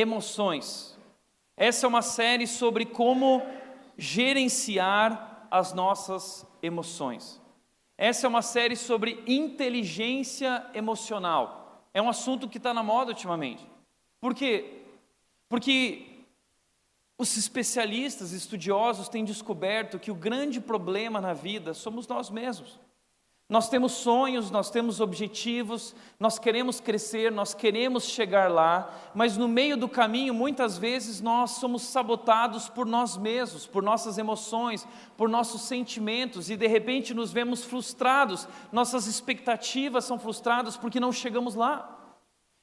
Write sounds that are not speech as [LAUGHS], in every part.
emoções. Essa é uma série sobre como gerenciar as nossas emoções. Essa é uma série sobre inteligência emocional. É um assunto que está na moda ultimamente. Por quê? Porque os especialistas, estudiosos têm descoberto que o grande problema na vida somos nós mesmos. Nós temos sonhos, nós temos objetivos, nós queremos crescer, nós queremos chegar lá, mas no meio do caminho, muitas vezes, nós somos sabotados por nós mesmos, por nossas emoções, por nossos sentimentos, e de repente nos vemos frustrados, nossas expectativas são frustradas porque não chegamos lá.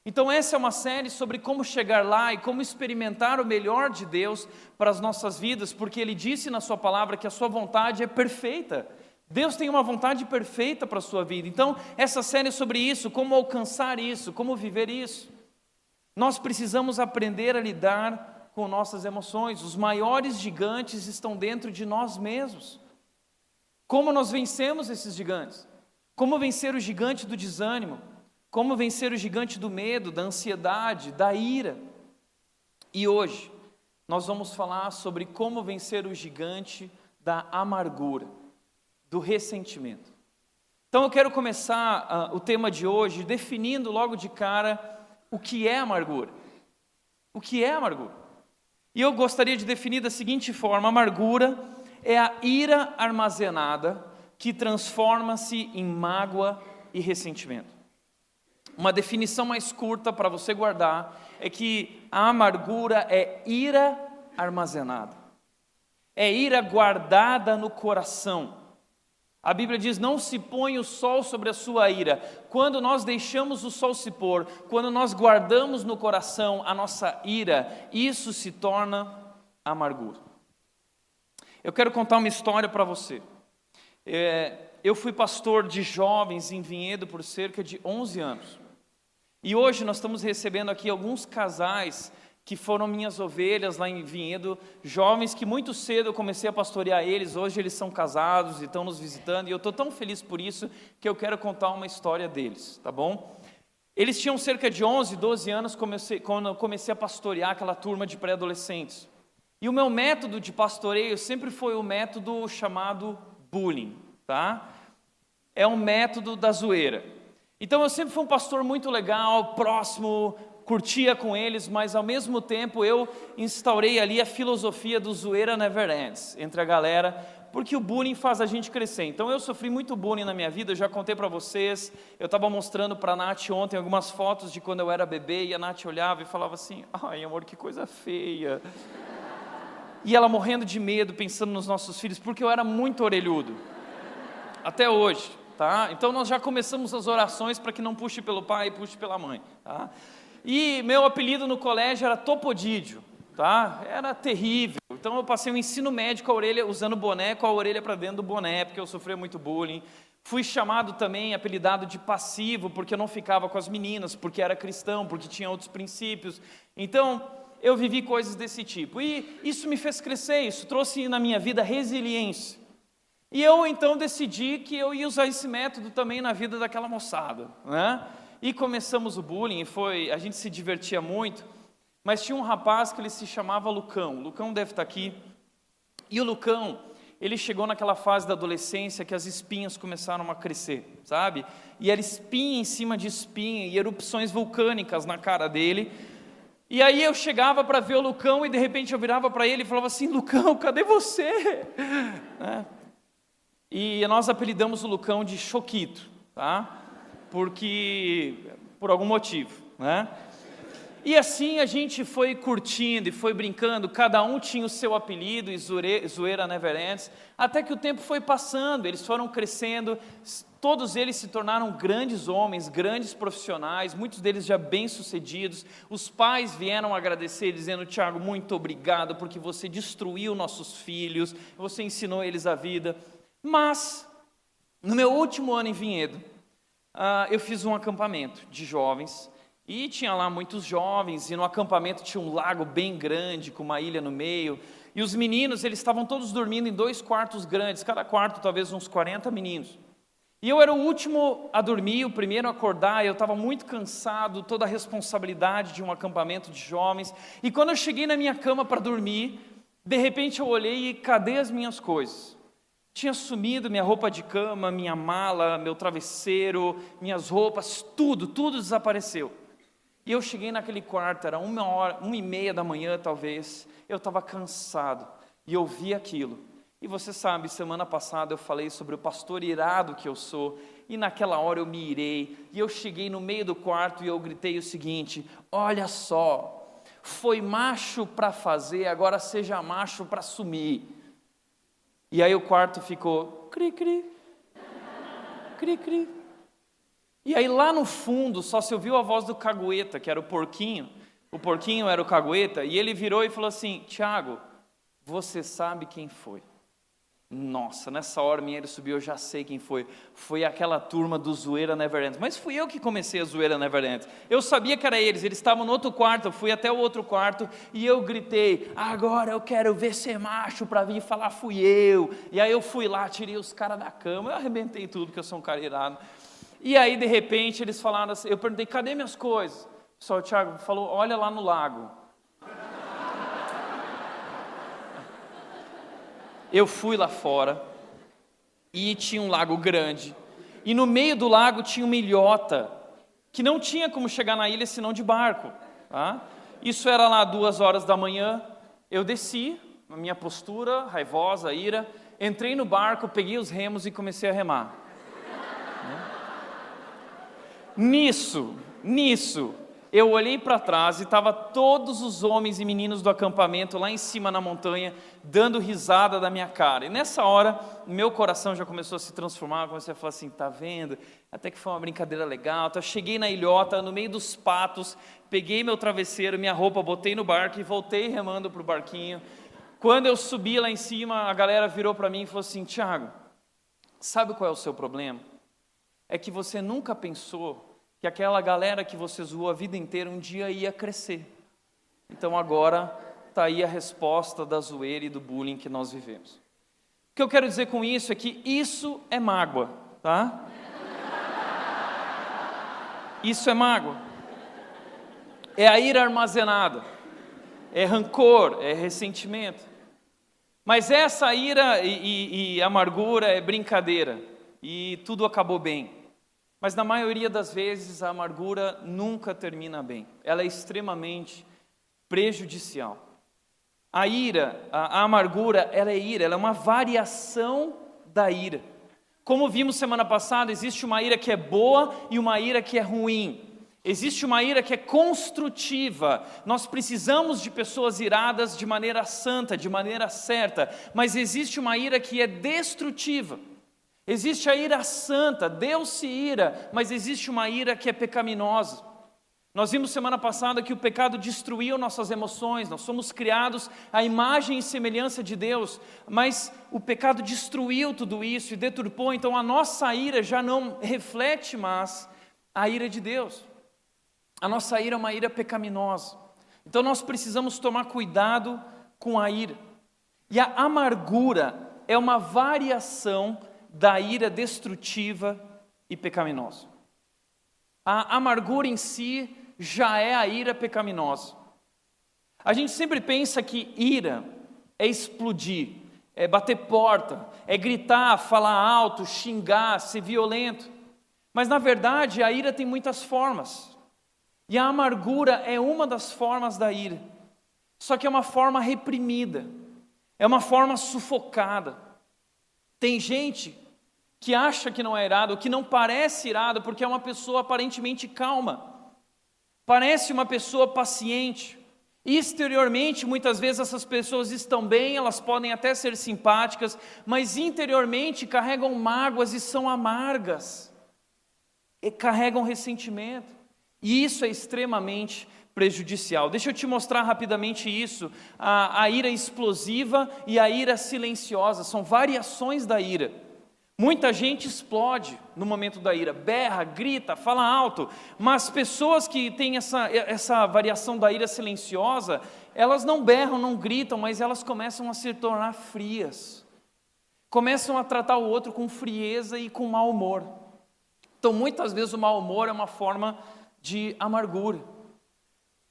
Então, essa é uma série sobre como chegar lá e como experimentar o melhor de Deus para as nossas vidas, porque Ele disse na Sua palavra que a Sua vontade é perfeita. Deus tem uma vontade perfeita para a sua vida. Então, essa série é sobre isso, como alcançar isso, como viver isso. Nós precisamos aprender a lidar com nossas emoções. Os maiores gigantes estão dentro de nós mesmos. Como nós vencemos esses gigantes? Como vencer o gigante do desânimo? Como vencer o gigante do medo, da ansiedade, da ira? E hoje nós vamos falar sobre como vencer o gigante da amargura do ressentimento. Então eu quero começar uh, o tema de hoje definindo logo de cara o que é amargura. O que é amargura? E eu gostaria de definir da seguinte forma: amargura é a ira armazenada que transforma-se em mágoa e ressentimento. Uma definição mais curta para você guardar é que a amargura é ira armazenada, é ira guardada no coração a Bíblia diz: não se põe o sol sobre a sua ira. Quando nós deixamos o sol se pôr, quando nós guardamos no coração a nossa ira, isso se torna amargura. Eu quero contar uma história para você. É, eu fui pastor de jovens em Vinhedo por cerca de 11 anos. E hoje nós estamos recebendo aqui alguns casais que foram minhas ovelhas lá em Vinhedo, jovens que muito cedo eu comecei a pastorear eles, hoje eles são casados e estão nos visitando, e eu estou tão feliz por isso que eu quero contar uma história deles, tá bom? Eles tinham cerca de 11, 12 anos comecei, quando eu comecei a pastorear aquela turma de pré-adolescentes. E o meu método de pastoreio sempre foi o método chamado bullying, tá? É um método da zoeira. Então eu sempre fui um pastor muito legal, próximo, curtia com eles, mas ao mesmo tempo eu instaurei ali a filosofia do zoeira never ends entre a galera, porque o bullying faz a gente crescer. Então eu sofri muito bullying na minha vida, eu já contei para vocês. Eu estava mostrando para a Nath ontem algumas fotos de quando eu era bebê e a Nath olhava e falava assim: "Ai, amor, que coisa feia". E ela morrendo de medo, pensando nos nossos filhos, porque eu era muito orelhudo. Até hoje, tá? Então nós já começamos as orações para que não puxe pelo pai e puxe pela mãe, tá? E meu apelido no colégio era Topodídio, tá? Era terrível. Então eu passei o ensino médio com a orelha, usando boné, com a orelha para dentro do boné, porque eu sofria muito bullying. Fui chamado também, apelidado de passivo, porque eu não ficava com as meninas, porque era cristão, porque tinha outros princípios. Então, eu vivi coisas desse tipo. E isso me fez crescer, isso trouxe na minha vida resiliência. E eu então decidi que eu ia usar esse método também na vida daquela moçada, né? E começamos o bullying, foi, a gente se divertia muito, mas tinha um rapaz que ele se chamava Lucão. Lucão deve estar aqui. E o Lucão, ele chegou naquela fase da adolescência que as espinhas começaram a crescer, sabe? E era espinha em cima de espinha e erupções vulcânicas na cara dele. E aí eu chegava para ver o Lucão e de repente eu virava para ele e falava assim: Lucão, cadê você? [LAUGHS] Né? E nós apelidamos o Lucão de Choquito, tá? Porque por algum motivo, né? E assim a gente foi curtindo e foi brincando, cada um tinha o seu apelido, e zoeira never ends, até que o tempo foi passando, eles foram crescendo, todos eles se tornaram grandes homens, grandes profissionais, muitos deles já bem-sucedidos. Os pais vieram agradecer, dizendo: Tiago, muito obrigado, porque você destruiu nossos filhos, você ensinou eles a vida. Mas, no meu último ano em Vinhedo, uh, eu fiz um acampamento de jovens e tinha lá muitos jovens e no acampamento tinha um lago bem grande com uma ilha no meio e os meninos eles estavam todos dormindo em dois quartos grandes, cada quarto talvez uns 40 meninos. E eu era o último a dormir, o primeiro a acordar, eu estava muito cansado, toda a responsabilidade de um acampamento de jovens. E quando eu cheguei na minha cama para dormir, de repente eu olhei e cadê as minhas coisas? Tinha sumido minha roupa de cama, minha mala, meu travesseiro, minhas roupas, tudo, tudo desapareceu. E eu cheguei naquele quarto, era uma hora, uma e meia da manhã talvez, eu estava cansado e eu vi aquilo. E você sabe, semana passada eu falei sobre o pastor irado que eu sou, e naquela hora eu me irei, e eu cheguei no meio do quarto e eu gritei o seguinte: Olha só, foi macho para fazer, agora seja macho para sumir. E aí o quarto ficou cri cri, cri cri. E aí lá no fundo só se ouviu a voz do cagueta, que era o porquinho. O porquinho era o cagueta, e ele virou e falou assim: Tiago, você sabe quem foi. Nossa, nessa hora minha ele subiu, eu já sei quem foi. Foi aquela turma do Zoeira Neverend. Mas fui eu que comecei a Zoeira Neverend. Eu sabia que era eles, eles estavam no outro quarto, eu fui até o outro quarto e eu gritei: agora eu quero ver ser macho para vir falar, fui eu. E aí eu fui lá, tirei os caras da cama, eu arrebentei tudo, que eu sou um cara irado. E aí de repente eles falaram assim: eu perguntei, cadê minhas coisas? Só o Thiago falou: olha lá no lago. Eu fui lá fora e tinha um lago grande. E no meio do lago tinha uma ilhota que não tinha como chegar na ilha senão de barco. Tá? Isso era lá duas horas da manhã. Eu desci, na minha postura, raivosa, ira, entrei no barco, peguei os remos e comecei a remar. Nisso, nisso, eu olhei para trás e estava todos os homens e meninos do acampamento lá em cima na montanha, dando risada da minha cara. E nessa hora, meu coração já começou a se transformar, eu comecei a falar assim, tá vendo? Até que foi uma brincadeira legal. Então, eu cheguei na ilhota, no meio dos patos, peguei meu travesseiro, minha roupa, botei no barco e voltei remando para o barquinho. Quando eu subi lá em cima, a galera virou para mim e falou assim, Tiago, sabe qual é o seu problema? É que você nunca pensou que aquela galera que você zoou a vida inteira um dia ia crescer. Então agora está aí a resposta da zoeira e do bullying que nós vivemos. O que eu quero dizer com isso é que isso é mágoa, tá? Isso é mágoa. É a ira armazenada, é rancor, é ressentimento. Mas essa ira e, e, e amargura é brincadeira e tudo acabou bem. Mas na maioria das vezes a amargura nunca termina bem, ela é extremamente prejudicial. A ira, a, a amargura, ela é ira, ela é uma variação da ira. Como vimos semana passada, existe uma ira que é boa e uma ira que é ruim. Existe uma ira que é construtiva. Nós precisamos de pessoas iradas de maneira santa, de maneira certa, mas existe uma ira que é destrutiva. Existe a ira santa, Deus se ira, mas existe uma ira que é pecaminosa. Nós vimos semana passada que o pecado destruiu nossas emoções, nós somos criados à imagem e semelhança de Deus, mas o pecado destruiu tudo isso e deturpou, então a nossa ira já não reflete mais a ira de Deus. A nossa ira é uma ira pecaminosa. Então nós precisamos tomar cuidado com a ira. E a amargura é uma variação da ira destrutiva e pecaminosa. A amargura em si já é a ira pecaminosa. A gente sempre pensa que ira é explodir, é bater porta, é gritar, falar alto, xingar, ser violento. Mas na verdade a ira tem muitas formas. E a amargura é uma das formas da ira. Só que é uma forma reprimida, é uma forma sufocada. Tem gente que acha que não é irado, que não parece irado, porque é uma pessoa aparentemente calma, parece uma pessoa paciente. Exteriormente, muitas vezes essas pessoas estão bem, elas podem até ser simpáticas, mas interiormente carregam mágoas e são amargas, e carregam ressentimento, e isso é extremamente prejudicial. Deixa eu te mostrar rapidamente isso: a, a ira explosiva e a ira silenciosa, são variações da ira. Muita gente explode no momento da ira, berra, grita, fala alto, mas pessoas que têm essa, essa variação da ira silenciosa, elas não berram, não gritam, mas elas começam a se tornar frias. começam a tratar o outro com frieza e com mau humor. Então, muitas vezes, o mau humor é uma forma de amargura.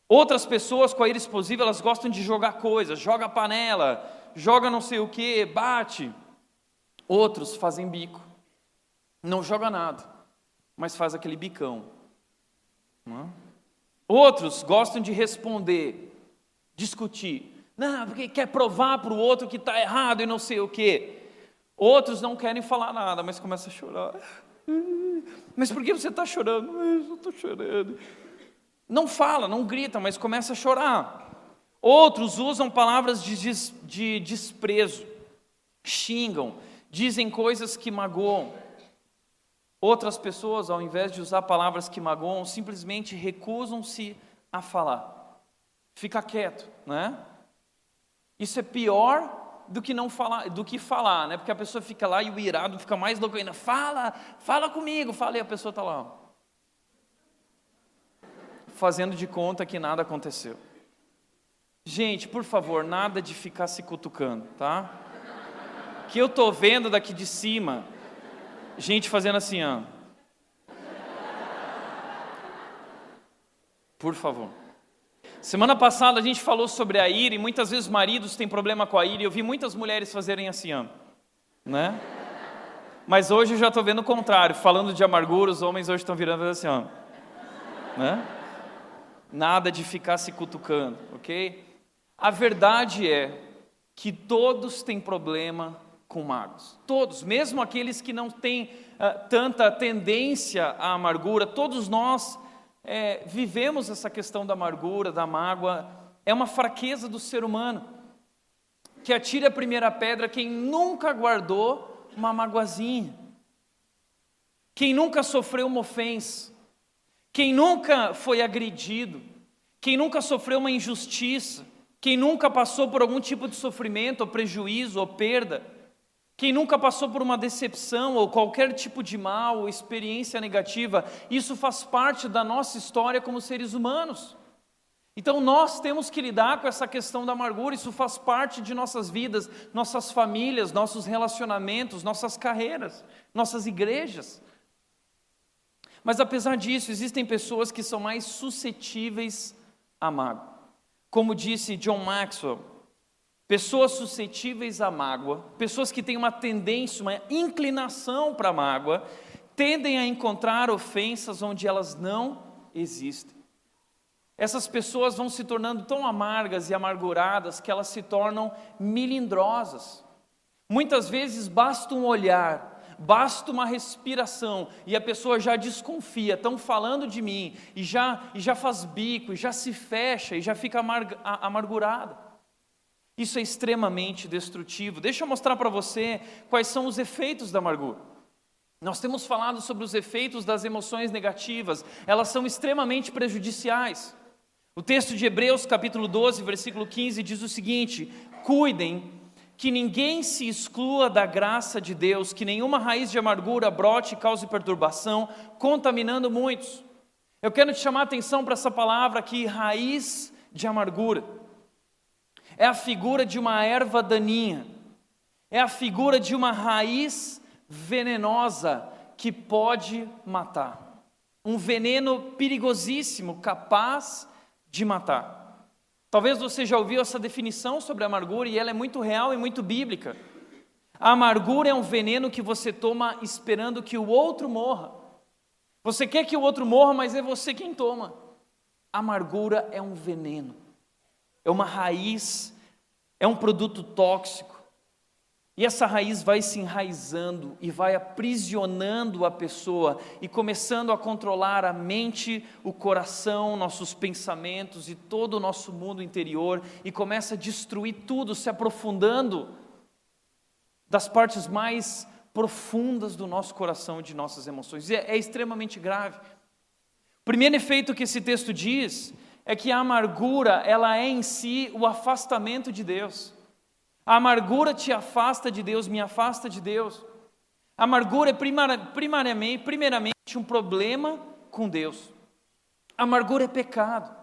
Outras pessoas com a ira explosiva, elas gostam de jogar coisas, joga panela, joga não sei o que, bate. Outros fazem bico, não joga nada, mas faz aquele bicão. Outros gostam de responder, discutir. Não, porque quer provar para o outro que está errado e não sei o quê. Outros não querem falar nada, mas começam a chorar. [LAUGHS] Mas por que você está chorando? Eu estou chorando. Não fala, não grita, mas começa a chorar. Outros usam palavras de, de desprezo, xingam, dizem coisas que magoam. Outras pessoas, ao invés de usar palavras que magoam, simplesmente recusam-se a falar. Fica quieto, né? Isso é pior do que não falar, do que falar, né? Porque a pessoa fica lá e o irado fica mais louco ainda. Fala, fala comigo, fala e a pessoa está lá, fazendo de conta que nada aconteceu. Gente, por favor, nada de ficar se cutucando, tá? Que eu tô vendo daqui de cima, gente fazendo assim, ó. Por favor. Semana passada a gente falou sobre a ira e muitas vezes maridos têm problema com a ira e eu vi muitas mulheres fazerem assim, ó, né? Mas hoje eu já estou vendo o contrário, falando de amargura, os homens hoje estão virando assim, ó, né? Nada de ficar se cutucando, ok? A verdade é que todos têm problema com magos, todos, mesmo aqueles que não têm uh, tanta tendência à amargura, todos nós é, vivemos essa questão da amargura, da mágoa, é uma fraqueza do ser humano. Que atire a primeira pedra quem nunca guardou uma magoazinha, quem nunca sofreu uma ofensa, quem nunca foi agredido, quem nunca sofreu uma injustiça, quem nunca passou por algum tipo de sofrimento, ou prejuízo, ou perda. Quem nunca passou por uma decepção ou qualquer tipo de mal ou experiência negativa, isso faz parte da nossa história como seres humanos. Então nós temos que lidar com essa questão da amargura, isso faz parte de nossas vidas, nossas famílias, nossos relacionamentos, nossas carreiras, nossas igrejas. Mas apesar disso, existem pessoas que são mais suscetíveis à mágoa. Como disse John Maxwell, Pessoas suscetíveis à mágoa, pessoas que têm uma tendência, uma inclinação para a mágoa, tendem a encontrar ofensas onde elas não existem. Essas pessoas vão se tornando tão amargas e amarguradas que elas se tornam milindrosas. Muitas vezes basta um olhar, basta uma respiração e a pessoa já desconfia, estão falando de mim, e já, e já faz bico, e já se fecha, e já fica amargurada. Isso é extremamente destrutivo. Deixa eu mostrar para você quais são os efeitos da amargura. Nós temos falado sobre os efeitos das emoções negativas, elas são extremamente prejudiciais. O texto de Hebreus, capítulo 12, versículo 15, diz o seguinte: Cuidem que ninguém se exclua da graça de Deus, que nenhuma raiz de amargura brote e cause perturbação, contaminando muitos. Eu quero te chamar a atenção para essa palavra aqui, raiz de amargura é a figura de uma erva daninha, é a figura de uma raiz venenosa que pode matar. Um veneno perigosíssimo, capaz de matar. Talvez você já ouviu essa definição sobre a amargura e ela é muito real e muito bíblica. A amargura é um veneno que você toma esperando que o outro morra. Você quer que o outro morra, mas é você quem toma. A amargura é um veneno é uma raiz, é um produto tóxico. E essa raiz vai se enraizando e vai aprisionando a pessoa e começando a controlar a mente, o coração, nossos pensamentos e todo o nosso mundo interior e começa a destruir tudo, se aprofundando das partes mais profundas do nosso coração e de nossas emoções. É, é extremamente grave. O primeiro efeito que esse texto diz é que a amargura, ela é em si o afastamento de Deus. A amargura te afasta de Deus, me afasta de Deus. A amargura é primariamente, primeiramente um problema com Deus. A amargura é pecado.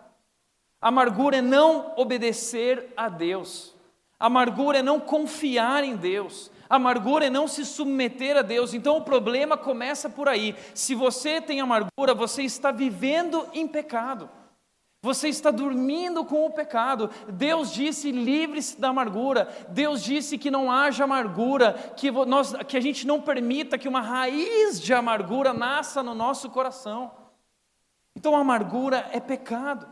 A amargura é não obedecer a Deus. A amargura é não confiar em Deus. A Amargura é não se submeter a Deus. Então o problema começa por aí. Se você tem amargura, você está vivendo em pecado. Você está dormindo com o pecado. Deus disse: livre-se da amargura. Deus disse que não haja amargura, que, nós, que a gente não permita que uma raiz de amargura nasça no nosso coração. Então a amargura é pecado.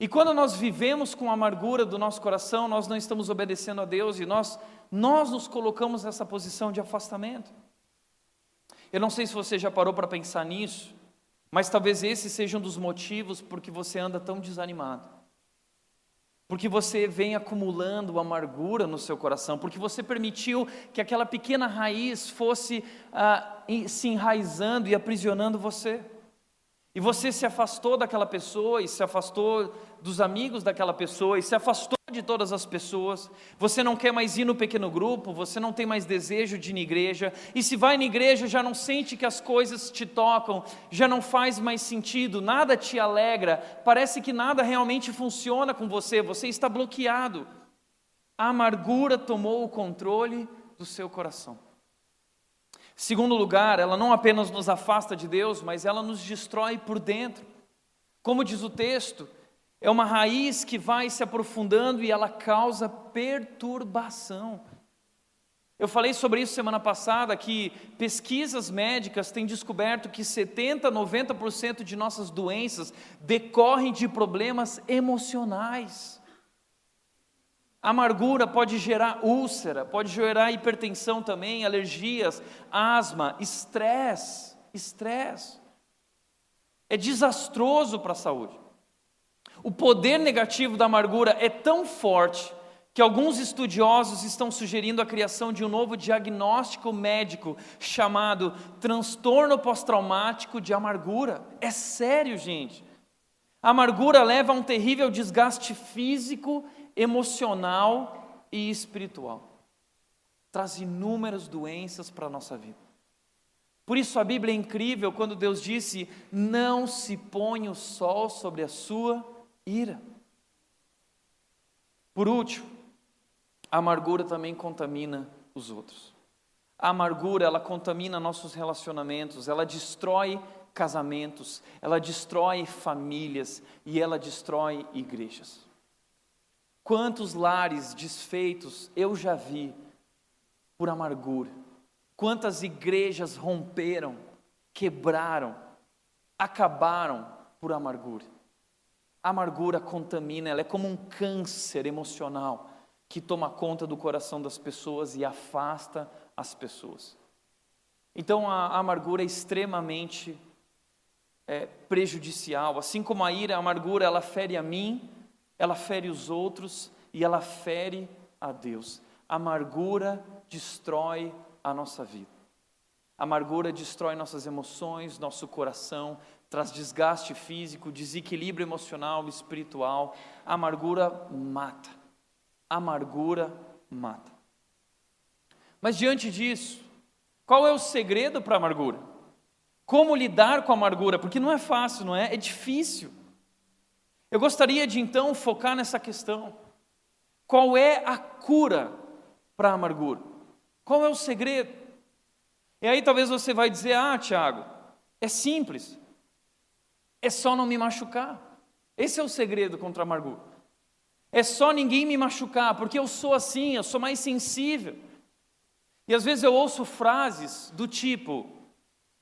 E quando nós vivemos com a amargura do nosso coração, nós não estamos obedecendo a Deus e nós, nós nos colocamos nessa posição de afastamento. Eu não sei se você já parou para pensar nisso, mas talvez esse seja um dos motivos por que você anda tão desanimado. Porque você vem acumulando amargura no seu coração, porque você permitiu que aquela pequena raiz fosse ah, se enraizando e aprisionando você. E você se afastou daquela pessoa, e se afastou dos amigos daquela pessoa, e se afastou de todas as pessoas. Você não quer mais ir no pequeno grupo, você não tem mais desejo de ir na igreja. E se vai na igreja, já não sente que as coisas te tocam, já não faz mais sentido, nada te alegra, parece que nada realmente funciona com você, você está bloqueado. A amargura tomou o controle do seu coração. Segundo lugar, ela não apenas nos afasta de Deus, mas ela nos destrói por dentro. Como diz o texto, é uma raiz que vai se aprofundando e ela causa perturbação. Eu falei sobre isso semana passada que pesquisas médicas têm descoberto que 70, 90% de nossas doenças decorrem de problemas emocionais. Amargura pode gerar úlcera, pode gerar hipertensão também, alergias, asma, estresse, estresse. É desastroso para a saúde. O poder negativo da amargura é tão forte que alguns estudiosos estão sugerindo a criação de um novo diagnóstico médico chamado transtorno pós-traumático de amargura. É sério, gente. A amargura leva a um terrível desgaste físico emocional e espiritual. Traz inúmeras doenças para a nossa vida. Por isso a Bíblia é incrível quando Deus disse: Não se põe o sol sobre a sua ira. Por último, a amargura também contamina os outros. A amargura, ela contamina nossos relacionamentos, ela destrói casamentos, ela destrói famílias e ela destrói igrejas. Quantos lares desfeitos eu já vi por amargura. Quantas igrejas romperam, quebraram, acabaram por amargura. A amargura contamina, ela é como um câncer emocional que toma conta do coração das pessoas e afasta as pessoas. Então a amargura é extremamente é, prejudicial, assim como a ira, a amargura, ela fere a mim, ela fere os outros e ela fere a Deus. A amargura destrói a nossa vida. A amargura destrói nossas emoções, nosso coração, traz desgaste físico, desequilíbrio emocional, espiritual. A amargura mata. A amargura mata. Mas diante disso, qual é o segredo para a amargura? Como lidar com a amargura? Porque não é fácil, não é? É difícil. Eu gostaria de então focar nessa questão. Qual é a cura para a amargura? Qual é o segredo? E aí talvez você vai dizer: "Ah, Tiago, é simples. É só não me machucar. Esse é o segredo contra a amargura. É só ninguém me machucar, porque eu sou assim, eu sou mais sensível. E às vezes eu ouço frases do tipo: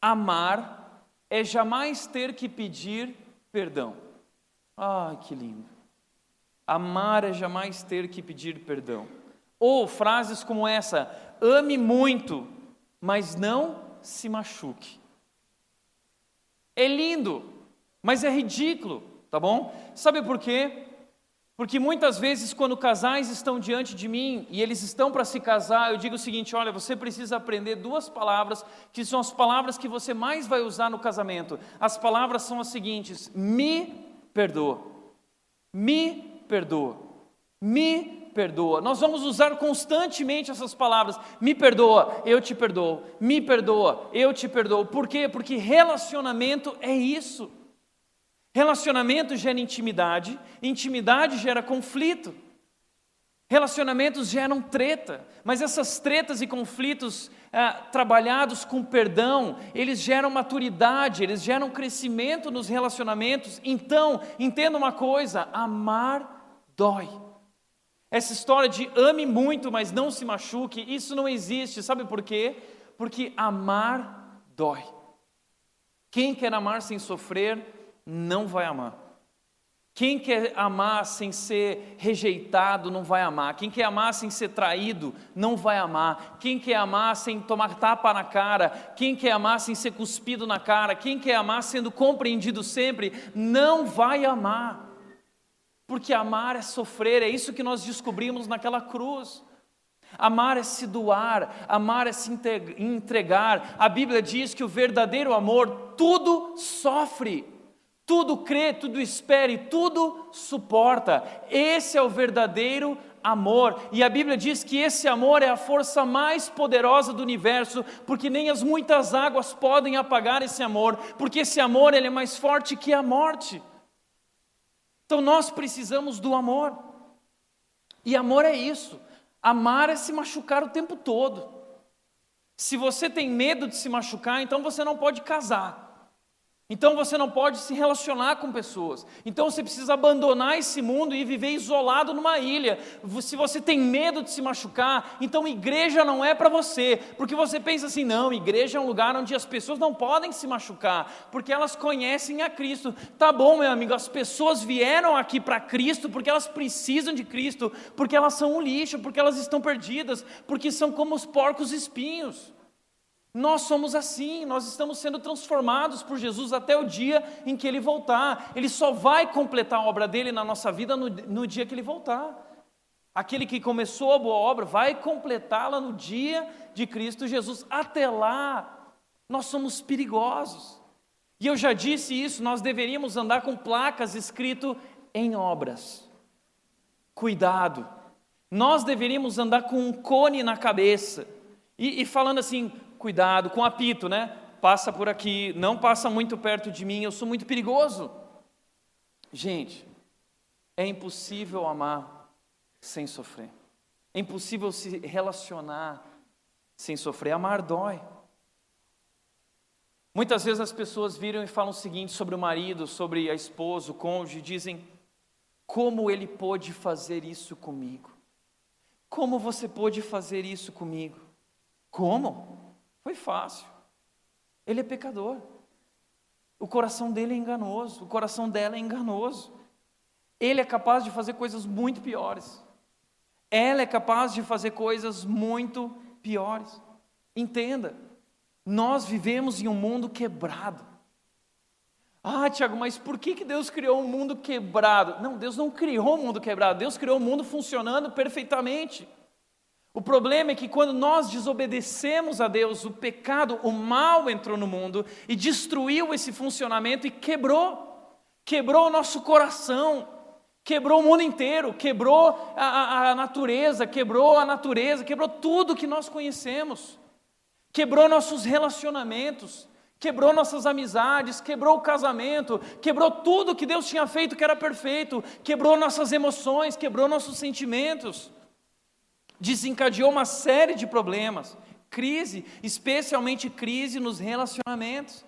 amar é jamais ter que pedir perdão. Ah, que lindo. Amar é jamais ter que pedir perdão. Ou frases como essa: ame muito, mas não se machuque. É lindo, mas é ridículo, tá bom? Sabe por quê? Porque muitas vezes, quando casais estão diante de mim e eles estão para se casar, eu digo o seguinte: olha, você precisa aprender duas palavras que são as palavras que você mais vai usar no casamento. As palavras são as seguintes: me perdoa. Me perdoa. Me perdoa. Nós vamos usar constantemente essas palavras. Me perdoa, eu te perdoo. Me perdoa, eu te perdoo. Por quê? Porque relacionamento é isso. Relacionamento gera intimidade, intimidade gera conflito. Relacionamentos geram treta, mas essas tretas e conflitos é, trabalhados com perdão, eles geram maturidade, eles geram crescimento nos relacionamentos. Então, entenda uma coisa: amar dói. Essa história de ame muito, mas não se machuque, isso não existe. Sabe por quê? Porque amar dói. Quem quer amar sem sofrer, não vai amar. Quem quer amar sem ser rejeitado não vai amar. Quem quer amar sem ser traído não vai amar. Quem quer amar sem tomar tapa na cara, quem quer amar sem ser cuspido na cara, quem quer amar sendo compreendido sempre, não vai amar. Porque amar é sofrer, é isso que nós descobrimos naquela cruz. Amar é se doar, amar é se entregar. A Bíblia diz que o verdadeiro amor tudo sofre tudo crê, tudo espere, tudo suporta. Esse é o verdadeiro amor. E a Bíblia diz que esse amor é a força mais poderosa do universo, porque nem as muitas águas podem apagar esse amor, porque esse amor ele é mais forte que a morte. Então nós precisamos do amor. E amor é isso. Amar é se machucar o tempo todo. Se você tem medo de se machucar, então você não pode casar. Então você não pode se relacionar com pessoas. Então você precisa abandonar esse mundo e viver isolado numa ilha. Se você tem medo de se machucar, então igreja não é para você. Porque você pensa assim: não, igreja é um lugar onde as pessoas não podem se machucar, porque elas conhecem a Cristo. Tá bom, meu amigo, as pessoas vieram aqui para Cristo porque elas precisam de Cristo, porque elas são um lixo, porque elas estão perdidas, porque são como os porcos espinhos. Nós somos assim, nós estamos sendo transformados por Jesus até o dia em que Ele voltar. Ele só vai completar a obra dele na nossa vida no, no dia que Ele voltar. Aquele que começou a boa obra vai completá-la no dia de Cristo Jesus. Até lá, nós somos perigosos. E eu já disse isso, nós deveríamos andar com placas escrito em obras. Cuidado. Nós deveríamos andar com um cone na cabeça. E, e falando assim, cuidado com apito, né? Passa por aqui, não passa muito perto de mim, eu sou muito perigoso. Gente, é impossível amar sem sofrer. É impossível se relacionar sem sofrer. Amar dói. Muitas vezes as pessoas viram e falam o seguinte sobre o marido, sobre a esposa, o cônjuge, dizem: Como ele pôde fazer isso comigo? Como você pôde fazer isso comigo? Como? Foi fácil. Ele é pecador. O coração dele é enganoso, o coração dela é enganoso. Ele é capaz de fazer coisas muito piores. Ela é capaz de fazer coisas muito piores. Entenda, nós vivemos em um mundo quebrado. Ah, Tiago, mas por que, que Deus criou um mundo quebrado? Não, Deus não criou um mundo quebrado, Deus criou um mundo funcionando perfeitamente. O problema é que quando nós desobedecemos a Deus, o pecado, o mal entrou no mundo e destruiu esse funcionamento e quebrou, quebrou o nosso coração, quebrou o mundo inteiro, quebrou a, a, a natureza, quebrou a natureza, quebrou tudo que nós conhecemos, quebrou nossos relacionamentos, quebrou nossas amizades, quebrou o casamento, quebrou tudo que Deus tinha feito que era perfeito, quebrou nossas emoções, quebrou nossos sentimentos desencadeou uma série de problemas, crise, especialmente crise nos relacionamentos.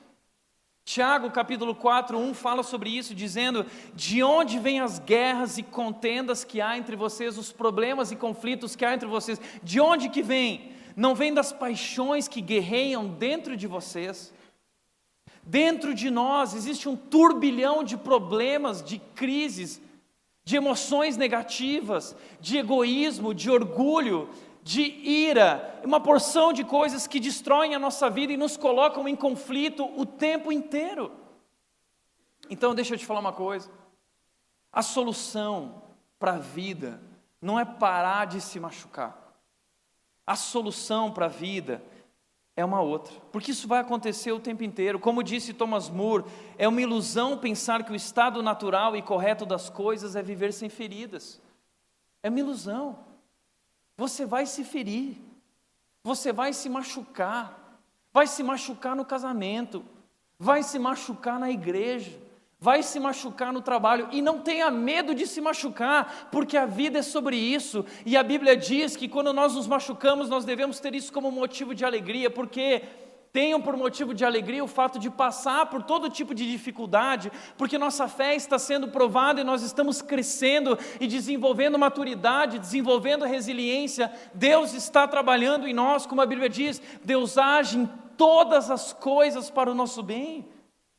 Tiago, capítulo 4, 1 fala sobre isso, dizendo: De onde vêm as guerras e contendas que há entre vocês, os problemas e conflitos que há entre vocês? De onde que vem? Não vem das paixões que guerreiam dentro de vocês? Dentro de nós existe um turbilhão de problemas, de crises, de emoções negativas, de egoísmo, de orgulho, de ira, uma porção de coisas que destroem a nossa vida e nos colocam em conflito o tempo inteiro. Então, deixa eu te falar uma coisa: a solução para a vida não é parar de se machucar, a solução para a vida é uma outra, porque isso vai acontecer o tempo inteiro. Como disse Thomas Moore, é uma ilusão pensar que o estado natural e correto das coisas é viver sem feridas. É uma ilusão. Você vai se ferir, você vai se machucar, vai se machucar no casamento, vai se machucar na igreja, vai se machucar no trabalho e não tenha medo de se machucar, porque a vida é sobre isso. E a Bíblia diz que quando nós nos machucamos, nós devemos ter isso como motivo de alegria, porque tenham por motivo de alegria o fato de passar por todo tipo de dificuldade, porque nossa fé está sendo provada e nós estamos crescendo e desenvolvendo maturidade, desenvolvendo resiliência. Deus está trabalhando em nós, como a Bíblia diz, Deus age em todas as coisas para o nosso bem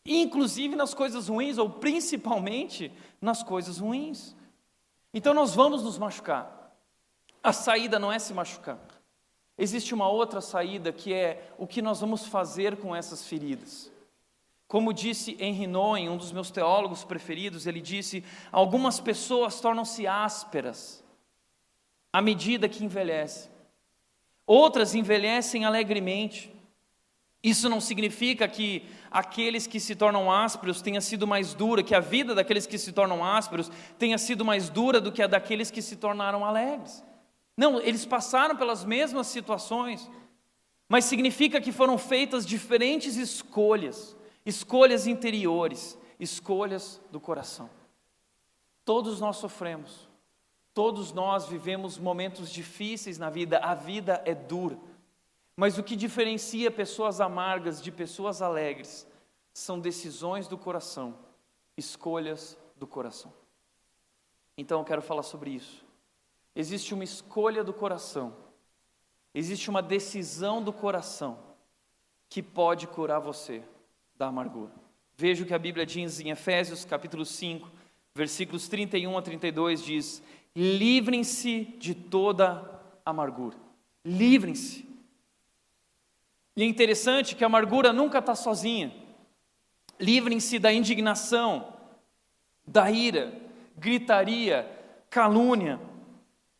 inclusive nas coisas ruins, ou principalmente nas coisas ruins. Então nós vamos nos machucar. A saída não é se machucar. Existe uma outra saída que é o que nós vamos fazer com essas feridas. Como disse Henry Nouwen, um dos meus teólogos preferidos, ele disse: algumas pessoas tornam-se ásperas à medida que envelhecem, outras envelhecem alegremente. Isso não significa que aqueles que se tornam ásperos tenha sido mais dura, que a vida daqueles que se tornam ásperos tenha sido mais dura do que a daqueles que se tornaram alegres. Não, eles passaram pelas mesmas situações, mas significa que foram feitas diferentes escolhas, escolhas interiores, escolhas do coração. Todos nós sofremos, todos nós vivemos momentos difíceis na vida, a vida é dura. Mas o que diferencia pessoas amargas de pessoas alegres são decisões do coração, escolhas do coração. Então eu quero falar sobre isso. Existe uma escolha do coração, existe uma decisão do coração que pode curar você da amargura. Veja o que a Bíblia diz em Efésios capítulo 5, versículos 31 a 32 diz: Livrem-se de toda amargura. Livrem-se. E é interessante que a amargura nunca está sozinha. Livrem-se da indignação, da ira, gritaria, calúnia,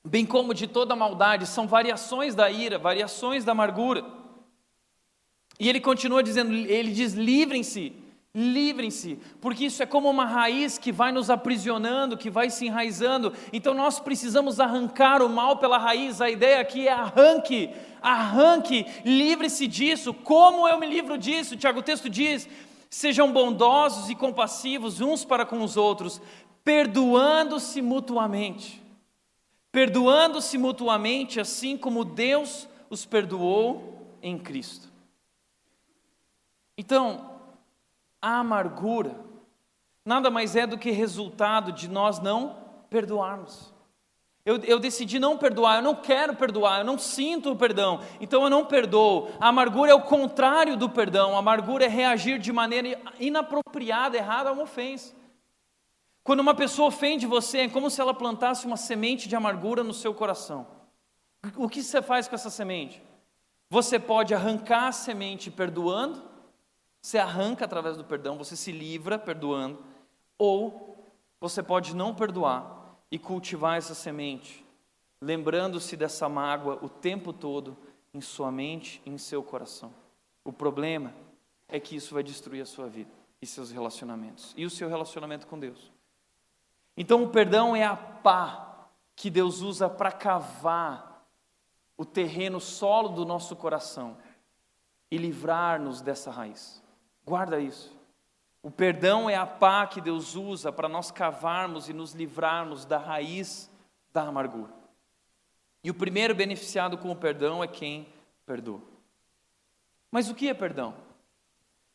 bem como de toda maldade. São variações da ira, variações da amargura. E ele continua dizendo, ele diz: livrem-se, livrem-se, porque isso é como uma raiz que vai nos aprisionando, que vai se enraizando. Então nós precisamos arrancar o mal pela raiz. A ideia aqui é arranque, arranque, livre-se disso. Como eu me livro disso? Tiago, o texto diz: sejam bondosos e compassivos uns para com os outros, perdoando-se mutuamente. Perdoando-se mutuamente, assim como Deus os perdoou em Cristo. Então, a amargura nada mais é do que resultado de nós não perdoarmos. Eu, eu, decidi não perdoar, eu não quero perdoar, eu não sinto o perdão, então eu não perdoo. A amargura é o contrário do perdão, a amargura é reagir de maneira inapropriada, errada a uma ofensa. Quando uma pessoa ofende você, é como se ela plantasse uma semente de amargura no seu coração. O que você faz com essa semente? Você pode arrancar a semente perdoando, você arranca através do perdão, você se livra perdoando, ou você pode não perdoar e cultivar essa semente, lembrando-se dessa mágoa o tempo todo em sua mente e em seu coração. O problema é que isso vai destruir a sua vida e seus relacionamentos e o seu relacionamento com Deus. Então, o perdão é a pá que Deus usa para cavar o terreno solo do nosso coração e livrar-nos dessa raiz. Guarda isso. O perdão é a pá que Deus usa para nós cavarmos e nos livrarmos da raiz da amargura. E o primeiro beneficiado com o perdão é quem perdoa. Mas o que é perdão?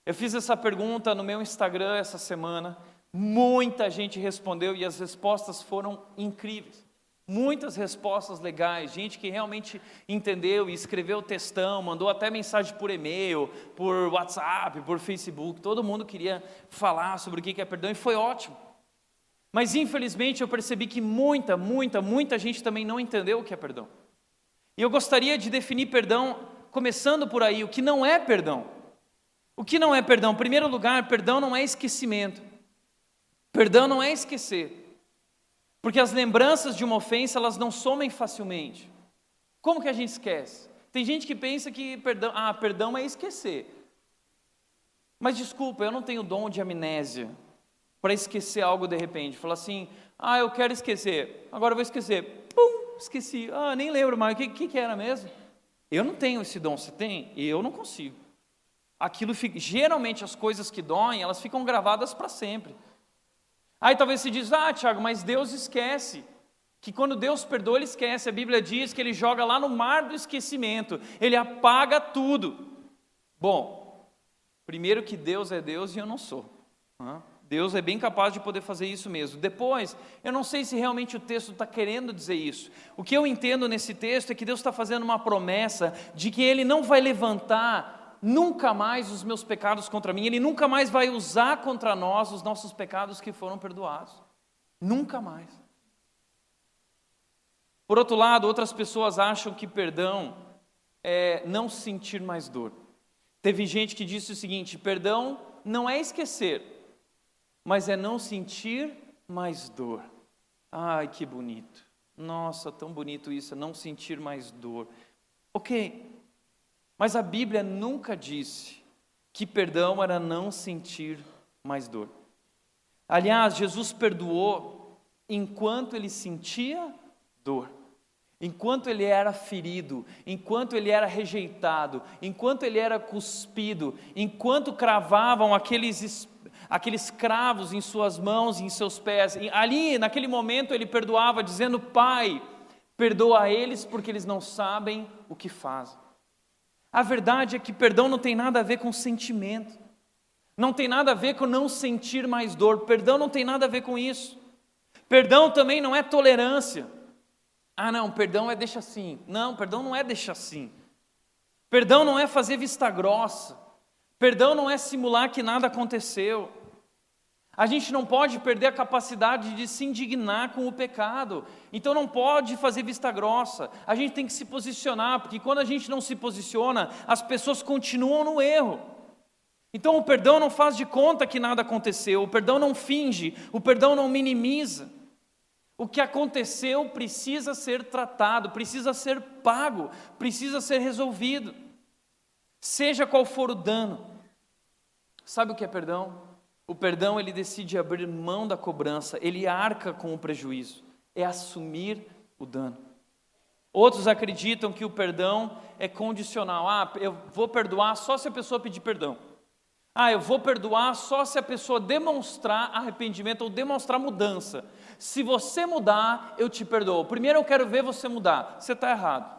Eu fiz essa pergunta no meu Instagram essa semana, muita gente respondeu e as respostas foram incríveis. Muitas respostas legais, gente que realmente entendeu e escreveu textão, mandou até mensagem por e-mail, por WhatsApp, por Facebook. Todo mundo queria falar sobre o que é perdão e foi ótimo. Mas infelizmente eu percebi que muita, muita, muita gente também não entendeu o que é perdão. E eu gostaria de definir perdão começando por aí, o que não é perdão. O que não é perdão? Em primeiro lugar, perdão não é esquecimento. Perdão não é esquecer. Porque as lembranças de uma ofensa, elas não somem facilmente. Como que a gente esquece? Tem gente que pensa que perdão, ah, perdão é esquecer. Mas desculpa, eu não tenho dom de amnésia para esquecer algo de repente. Falar assim, ah, eu quero esquecer, agora eu vou esquecer. Pum, esqueci. Ah, nem lembro mais. O que, que, que era mesmo? Eu não tenho esse dom, você tem? Eu não consigo. Aquilo fica, geralmente as coisas que doem, elas ficam gravadas para sempre. Aí talvez se diz, ah, Tiago, mas Deus esquece. Que quando Deus perdoa, Ele esquece. A Bíblia diz que Ele joga lá no mar do esquecimento, Ele apaga tudo. Bom, primeiro que Deus é Deus e eu não sou. Deus é bem capaz de poder fazer isso mesmo. Depois, eu não sei se realmente o texto está querendo dizer isso. O que eu entendo nesse texto é que Deus está fazendo uma promessa de que Ele não vai levantar nunca mais os meus pecados contra mim, Ele nunca mais vai usar contra nós os nossos pecados que foram perdoados. Nunca mais. Por outro lado, outras pessoas acham que perdão é não sentir mais dor. Teve gente que disse o seguinte: perdão não é esquecer, mas é não sentir mais dor. Ai, que bonito. Nossa, tão bonito isso, não sentir mais dor. Ok, mas a Bíblia nunca disse que perdão era não sentir mais dor. Aliás, Jesus perdoou enquanto ele sentia dor, enquanto ele era ferido, enquanto ele era rejeitado, enquanto ele era cuspido, enquanto cravavam aqueles aqueles cravos em suas mãos e em seus pés. Ali, naquele momento, ele perdoava, dizendo: Pai, perdoa eles porque eles não sabem o que fazem. A verdade é que perdão não tem nada a ver com sentimento, não tem nada a ver com não sentir mais dor, perdão não tem nada a ver com isso. Perdão também não é tolerância. Ah, não, perdão é deixa assim. Não, perdão não é deixa assim. Perdão não é fazer vista grossa. Perdão não é simular que nada aconteceu. A gente não pode perder a capacidade de se indignar com o pecado. Então não pode fazer vista grossa. A gente tem que se posicionar, porque quando a gente não se posiciona, as pessoas continuam no erro. Então o perdão não faz de conta que nada aconteceu, o perdão não finge, o perdão não minimiza. O que aconteceu precisa ser tratado, precisa ser pago, precisa ser resolvido. Seja qual for o dano. Sabe o que é perdão? O perdão, ele decide abrir mão da cobrança, ele arca com o prejuízo, é assumir o dano. Outros acreditam que o perdão é condicional. Ah, eu vou perdoar só se a pessoa pedir perdão. Ah, eu vou perdoar só se a pessoa demonstrar arrependimento ou demonstrar mudança. Se você mudar, eu te perdoo. Primeiro eu quero ver você mudar. Você está errado.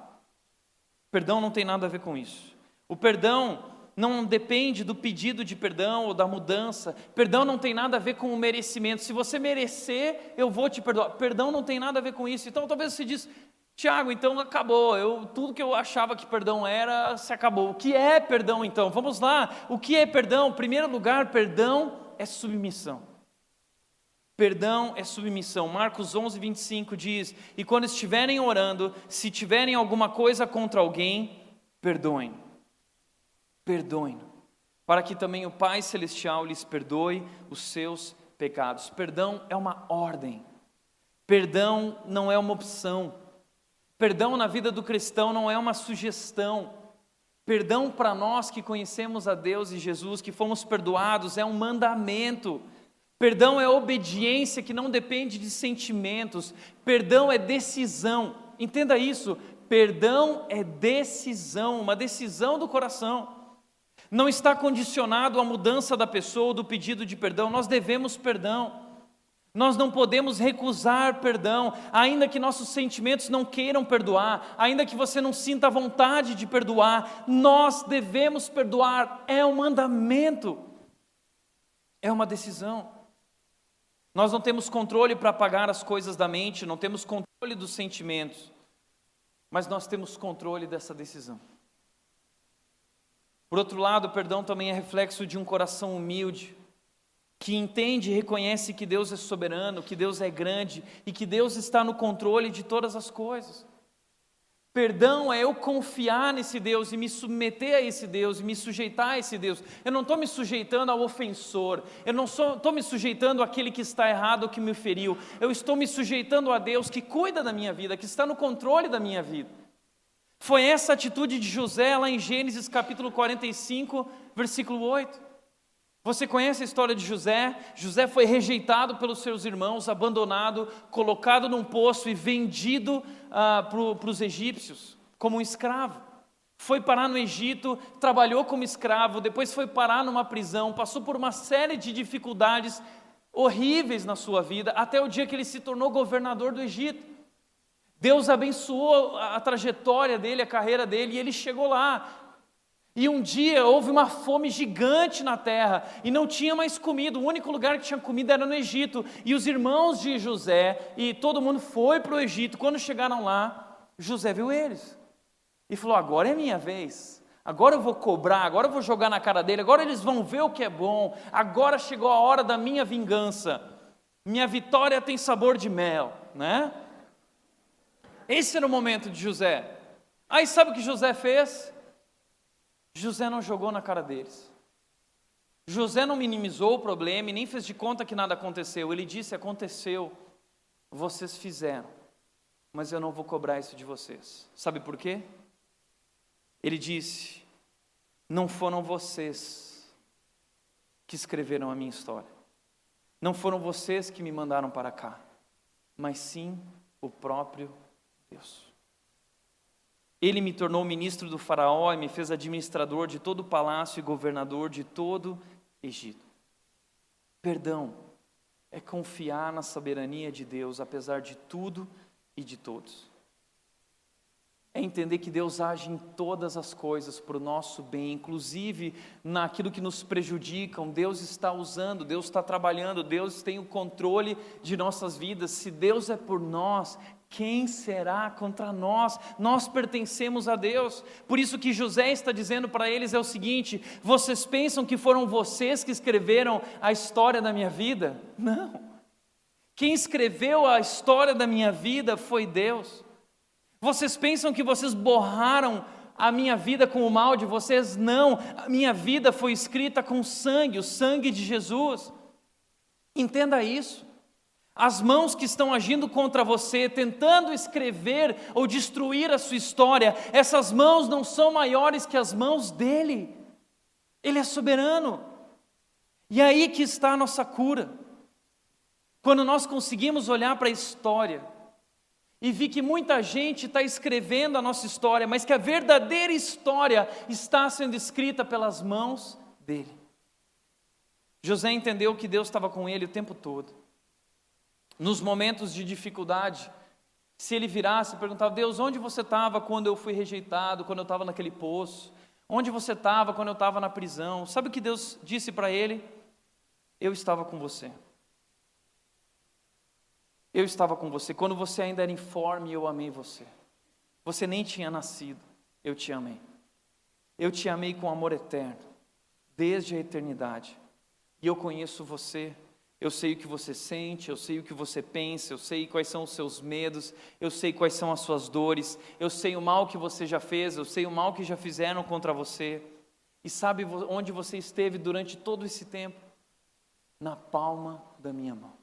Perdão não tem nada a ver com isso. O perdão não depende do pedido de perdão ou da mudança. Perdão não tem nada a ver com o merecimento. Se você merecer, eu vou te perdoar. Perdão não tem nada a ver com isso. Então talvez você diz, Tiago, então acabou. Eu, tudo que eu achava que perdão era, se acabou. O que é perdão então? Vamos lá. O que é perdão? Em primeiro lugar, perdão é submissão. Perdão é submissão. Marcos 11, 25 diz: E quando estiverem orando, se tiverem alguma coisa contra alguém, perdoem perdoem, para que também o Pai Celestial lhes perdoe os seus pecados. Perdão é uma ordem, perdão não é uma opção, perdão na vida do cristão não é uma sugestão. Perdão para nós que conhecemos a Deus e Jesus, que fomos perdoados, é um mandamento. Perdão é obediência que não depende de sentimentos. Perdão é decisão. Entenda isso. Perdão é decisão, uma decisão do coração não está condicionado à mudança da pessoa ou do pedido de perdão, nós devemos perdão. Nós não podemos recusar perdão, ainda que nossos sentimentos não queiram perdoar, ainda que você não sinta vontade de perdoar, nós devemos perdoar, é um mandamento, é uma decisão. Nós não temos controle para apagar as coisas da mente, não temos controle dos sentimentos, mas nós temos controle dessa decisão. Por outro lado, o perdão também é reflexo de um coração humilde, que entende e reconhece que Deus é soberano, que Deus é grande e que Deus está no controle de todas as coisas. Perdão é eu confiar nesse Deus e me submeter a esse Deus e me sujeitar a esse Deus. Eu não estou me sujeitando ao ofensor, eu não estou me sujeitando àquele que está errado ou que me feriu, eu estou me sujeitando a Deus que cuida da minha vida, que está no controle da minha vida. Foi essa atitude de José lá em Gênesis capítulo 45, versículo 8. Você conhece a história de José? José foi rejeitado pelos seus irmãos, abandonado, colocado num poço e vendido ah, para os egípcios como um escravo. Foi parar no Egito, trabalhou como escravo, depois foi parar numa prisão, passou por uma série de dificuldades horríveis na sua vida, até o dia que ele se tornou governador do Egito. Deus abençoou a trajetória dele, a carreira dele, e ele chegou lá. E um dia houve uma fome gigante na terra e não tinha mais comida. O único lugar que tinha comida era no Egito. E os irmãos de José e todo mundo foi para o Egito. Quando chegaram lá, José viu eles e falou: Agora é minha vez. Agora eu vou cobrar, agora eu vou jogar na cara dele, agora eles vão ver o que é bom. Agora chegou a hora da minha vingança. Minha vitória tem sabor de mel, né? Esse era o momento de José. Aí sabe o que José fez? José não jogou na cara deles. José não minimizou o problema e nem fez de conta que nada aconteceu. Ele disse: Aconteceu, vocês fizeram, mas eu não vou cobrar isso de vocês. Sabe por quê? Ele disse: Não foram vocês que escreveram a minha história, não foram vocês que me mandaram para cá, mas sim o próprio Deus. Ele me tornou ministro do Faraó e me fez administrador de todo o palácio e governador de todo Egito. Perdão é confiar na soberania de Deus, apesar de tudo e de todos. É entender que Deus age em todas as coisas para o nosso bem, inclusive naquilo que nos prejudicam. Deus está usando, Deus está trabalhando, Deus tem o controle de nossas vidas. Se Deus é por nós, quem será contra nós? Nós pertencemos a Deus. Por isso que José está dizendo para eles é o seguinte: vocês pensam que foram vocês que escreveram a história da minha vida? Não. Quem escreveu a história da minha vida foi Deus. Vocês pensam que vocês borraram a minha vida com o mal de vocês? Não. A minha vida foi escrita com sangue, o sangue de Jesus. Entenda isso. As mãos que estão agindo contra você, tentando escrever ou destruir a sua história, essas mãos não são maiores que as mãos dele. Ele é soberano. E é aí que está a nossa cura. Quando nós conseguimos olhar para a história e vi que muita gente está escrevendo a nossa história, mas que a verdadeira história está sendo escrita pelas mãos dele. José entendeu que Deus estava com ele o tempo todo nos momentos de dificuldade, se ele virasse e perguntava: Deus, onde você estava quando eu fui rejeitado, quando eu estava naquele poço? Onde você estava quando eu estava na prisão? Sabe o que Deus disse para ele? Eu estava com você. Eu estava com você. Quando você ainda era informe, eu amei você. Você nem tinha nascido, eu te amei. Eu te amei com amor eterno, desde a eternidade. E eu conheço você eu sei o que você sente, eu sei o que você pensa, eu sei quais são os seus medos, eu sei quais são as suas dores, eu sei o mal que você já fez, eu sei o mal que já fizeram contra você. E sabe onde você esteve durante todo esse tempo? Na palma da minha mão.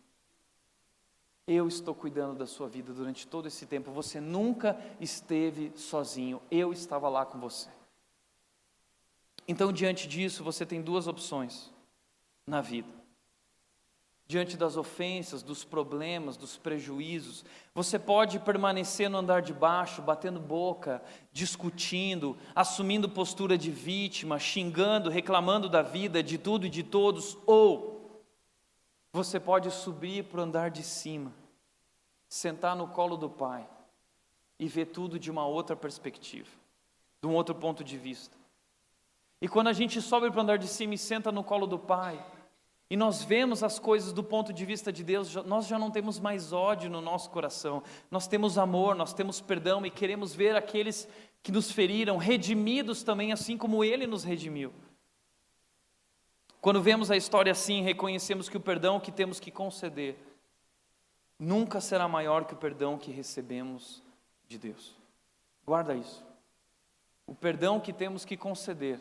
Eu estou cuidando da sua vida durante todo esse tempo. Você nunca esteve sozinho. Eu estava lá com você. Então, diante disso, você tem duas opções na vida diante das ofensas, dos problemas, dos prejuízos. Você pode permanecer no andar de baixo, batendo boca, discutindo, assumindo postura de vítima, xingando, reclamando da vida, de tudo e de todos, ou você pode subir para o andar de cima, sentar no colo do Pai e ver tudo de uma outra perspectiva, de um outro ponto de vista. E quando a gente sobe para o andar de cima e senta no colo do Pai, e nós vemos as coisas do ponto de vista de Deus, nós já não temos mais ódio no nosso coração, nós temos amor, nós temos perdão e queremos ver aqueles que nos feriram redimidos também, assim como Ele nos redimiu. Quando vemos a história assim, reconhecemos que o perdão que temos que conceder nunca será maior que o perdão que recebemos de Deus. Guarda isso. O perdão que temos que conceder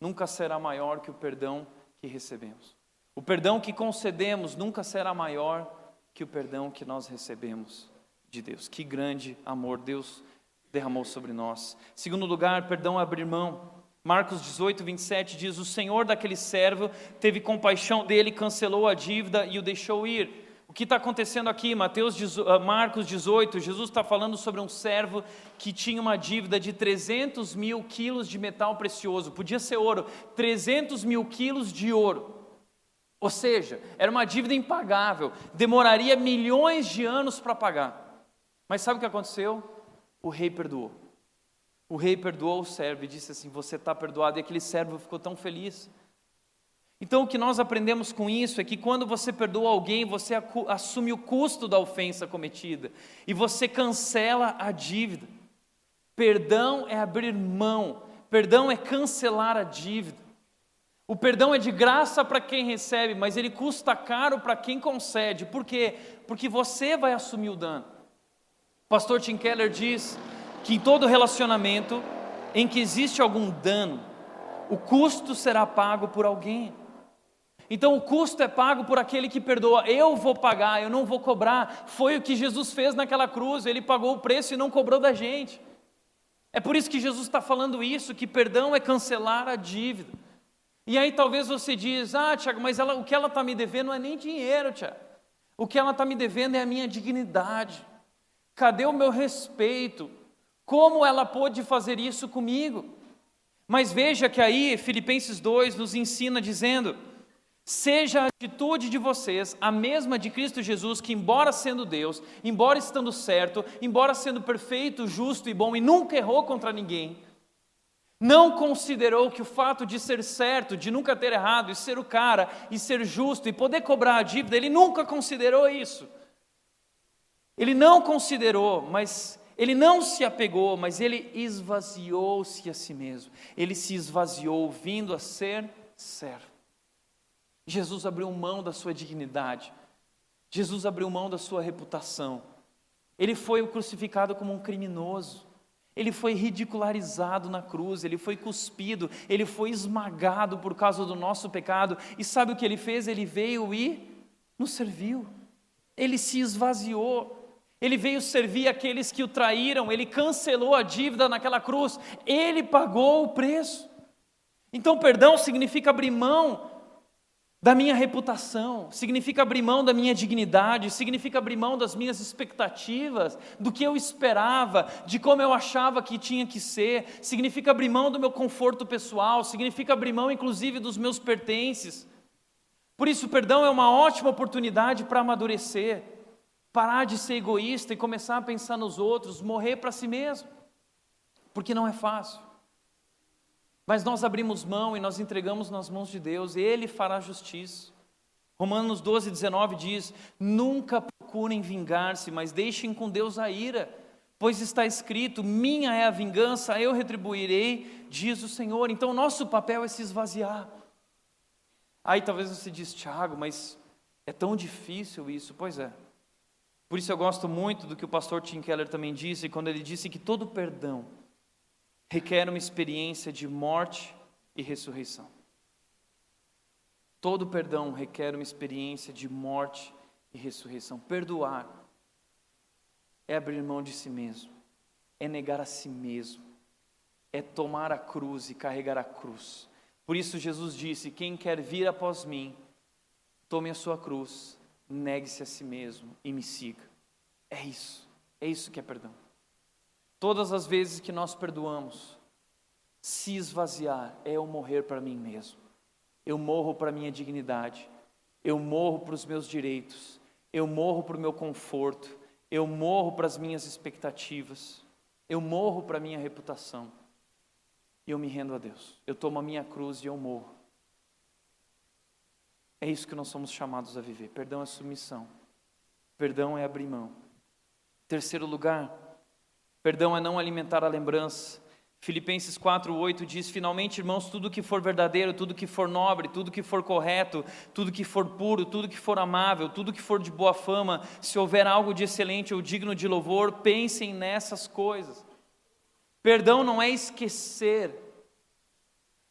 nunca será maior que o perdão que recebemos. O perdão que concedemos nunca será maior que o perdão que nós recebemos de Deus. Que grande amor Deus derramou sobre nós. Segundo lugar, perdão é abrir mão. Marcos 18, 27 diz: O Senhor daquele servo teve compaixão dele, cancelou a dívida e o deixou ir. O que está acontecendo aqui? Mateus, ah, Marcos 18, Jesus está falando sobre um servo que tinha uma dívida de 300 mil quilos de metal precioso, podia ser ouro, 300 mil quilos de ouro. Ou seja, era uma dívida impagável, demoraria milhões de anos para pagar. Mas sabe o que aconteceu? O rei perdoou. O rei perdoou o servo e disse assim: Você está perdoado. E aquele servo ficou tão feliz. Então, o que nós aprendemos com isso é que quando você perdoa alguém, você assume o custo da ofensa cometida e você cancela a dívida. Perdão é abrir mão, perdão é cancelar a dívida. O perdão é de graça para quem recebe, mas ele custa caro para quem concede. Por quê? Porque você vai assumir o dano. O pastor Tim Keller diz que em todo relacionamento em que existe algum dano, o custo será pago por alguém. Então o custo é pago por aquele que perdoa. Eu vou pagar, eu não vou cobrar. Foi o que Jesus fez naquela cruz, ele pagou o preço e não cobrou da gente. É por isso que Jesus está falando isso: que perdão é cancelar a dívida. E aí talvez você diz: Ah, Tiago, mas ela, o que ela está me devendo não é nem dinheiro, Tiago. O que ela está me devendo é a minha dignidade. Cadê o meu respeito? Como ela pôde fazer isso comigo? Mas veja que aí Filipenses 2 nos ensina dizendo: Seja a atitude de vocês a mesma de Cristo Jesus, que, embora sendo Deus, embora estando certo, embora sendo perfeito, justo e bom e nunca errou contra ninguém, não considerou que o fato de ser certo, de nunca ter errado, e ser o cara, e ser justo, e poder cobrar a dívida, ele nunca considerou isso. Ele não considerou, mas ele não se apegou, mas ele esvaziou-se a si mesmo. Ele se esvaziou, vindo a ser servo. Jesus abriu mão da sua dignidade, Jesus abriu mão da sua reputação. Ele foi crucificado como um criminoso, ele foi ridicularizado na cruz, ele foi cuspido, ele foi esmagado por causa do nosso pecado, e sabe o que ele fez? Ele veio e nos serviu, ele se esvaziou. Ele veio servir aqueles que o traíram, ele cancelou a dívida naquela cruz, ele pagou o preço. Então, perdão significa abrir mão da minha reputação, significa abrir mão da minha dignidade, significa abrir mão das minhas expectativas, do que eu esperava, de como eu achava que tinha que ser, significa abrir mão do meu conforto pessoal, significa abrir mão inclusive dos meus pertences. Por isso, perdão é uma ótima oportunidade para amadurecer, parar de ser egoísta e começar a pensar nos outros, morrer para si mesmo, porque não é fácil. Mas nós abrimos mão e nós entregamos nas mãos de Deus, Ele fará justiça. Romanos 12, 19 diz: Nunca procurem vingar-se, mas deixem com Deus a ira, pois está escrito: Minha é a vingança, eu retribuirei, diz o Senhor. Então, nosso papel é se esvaziar. Aí talvez você diz, Tiago, mas é tão difícil isso. Pois é. Por isso eu gosto muito do que o pastor Tim Keller também disse, quando ele disse que todo perdão requer uma experiência de morte e ressurreição. Todo perdão requer uma experiência de morte e ressurreição. Perdoar é abrir mão de si mesmo, é negar a si mesmo, é tomar a cruz e carregar a cruz. Por isso Jesus disse: Quem quer vir após mim, tome a sua cruz, negue-se a si mesmo e me siga. É isso, é isso que é perdão. Todas as vezes que nós perdoamos, se esvaziar é eu morrer para mim mesmo. Eu morro para minha dignidade, eu morro para os meus direitos, eu morro para o meu conforto, eu morro para as minhas expectativas, eu morro para a minha reputação. E eu me rendo a Deus. Eu tomo a minha cruz e eu morro. É isso que nós somos chamados a viver. Perdão é submissão. Perdão é abrir mão. Terceiro lugar, Perdão é não alimentar a lembrança. Filipenses 4:8 diz: "Finalmente, irmãos, tudo que for verdadeiro, tudo que for nobre, tudo que for correto, tudo que for puro, tudo que for amável, tudo que for de boa fama, se houver algo de excelente ou digno de louvor, pensem nessas coisas." Perdão não é esquecer,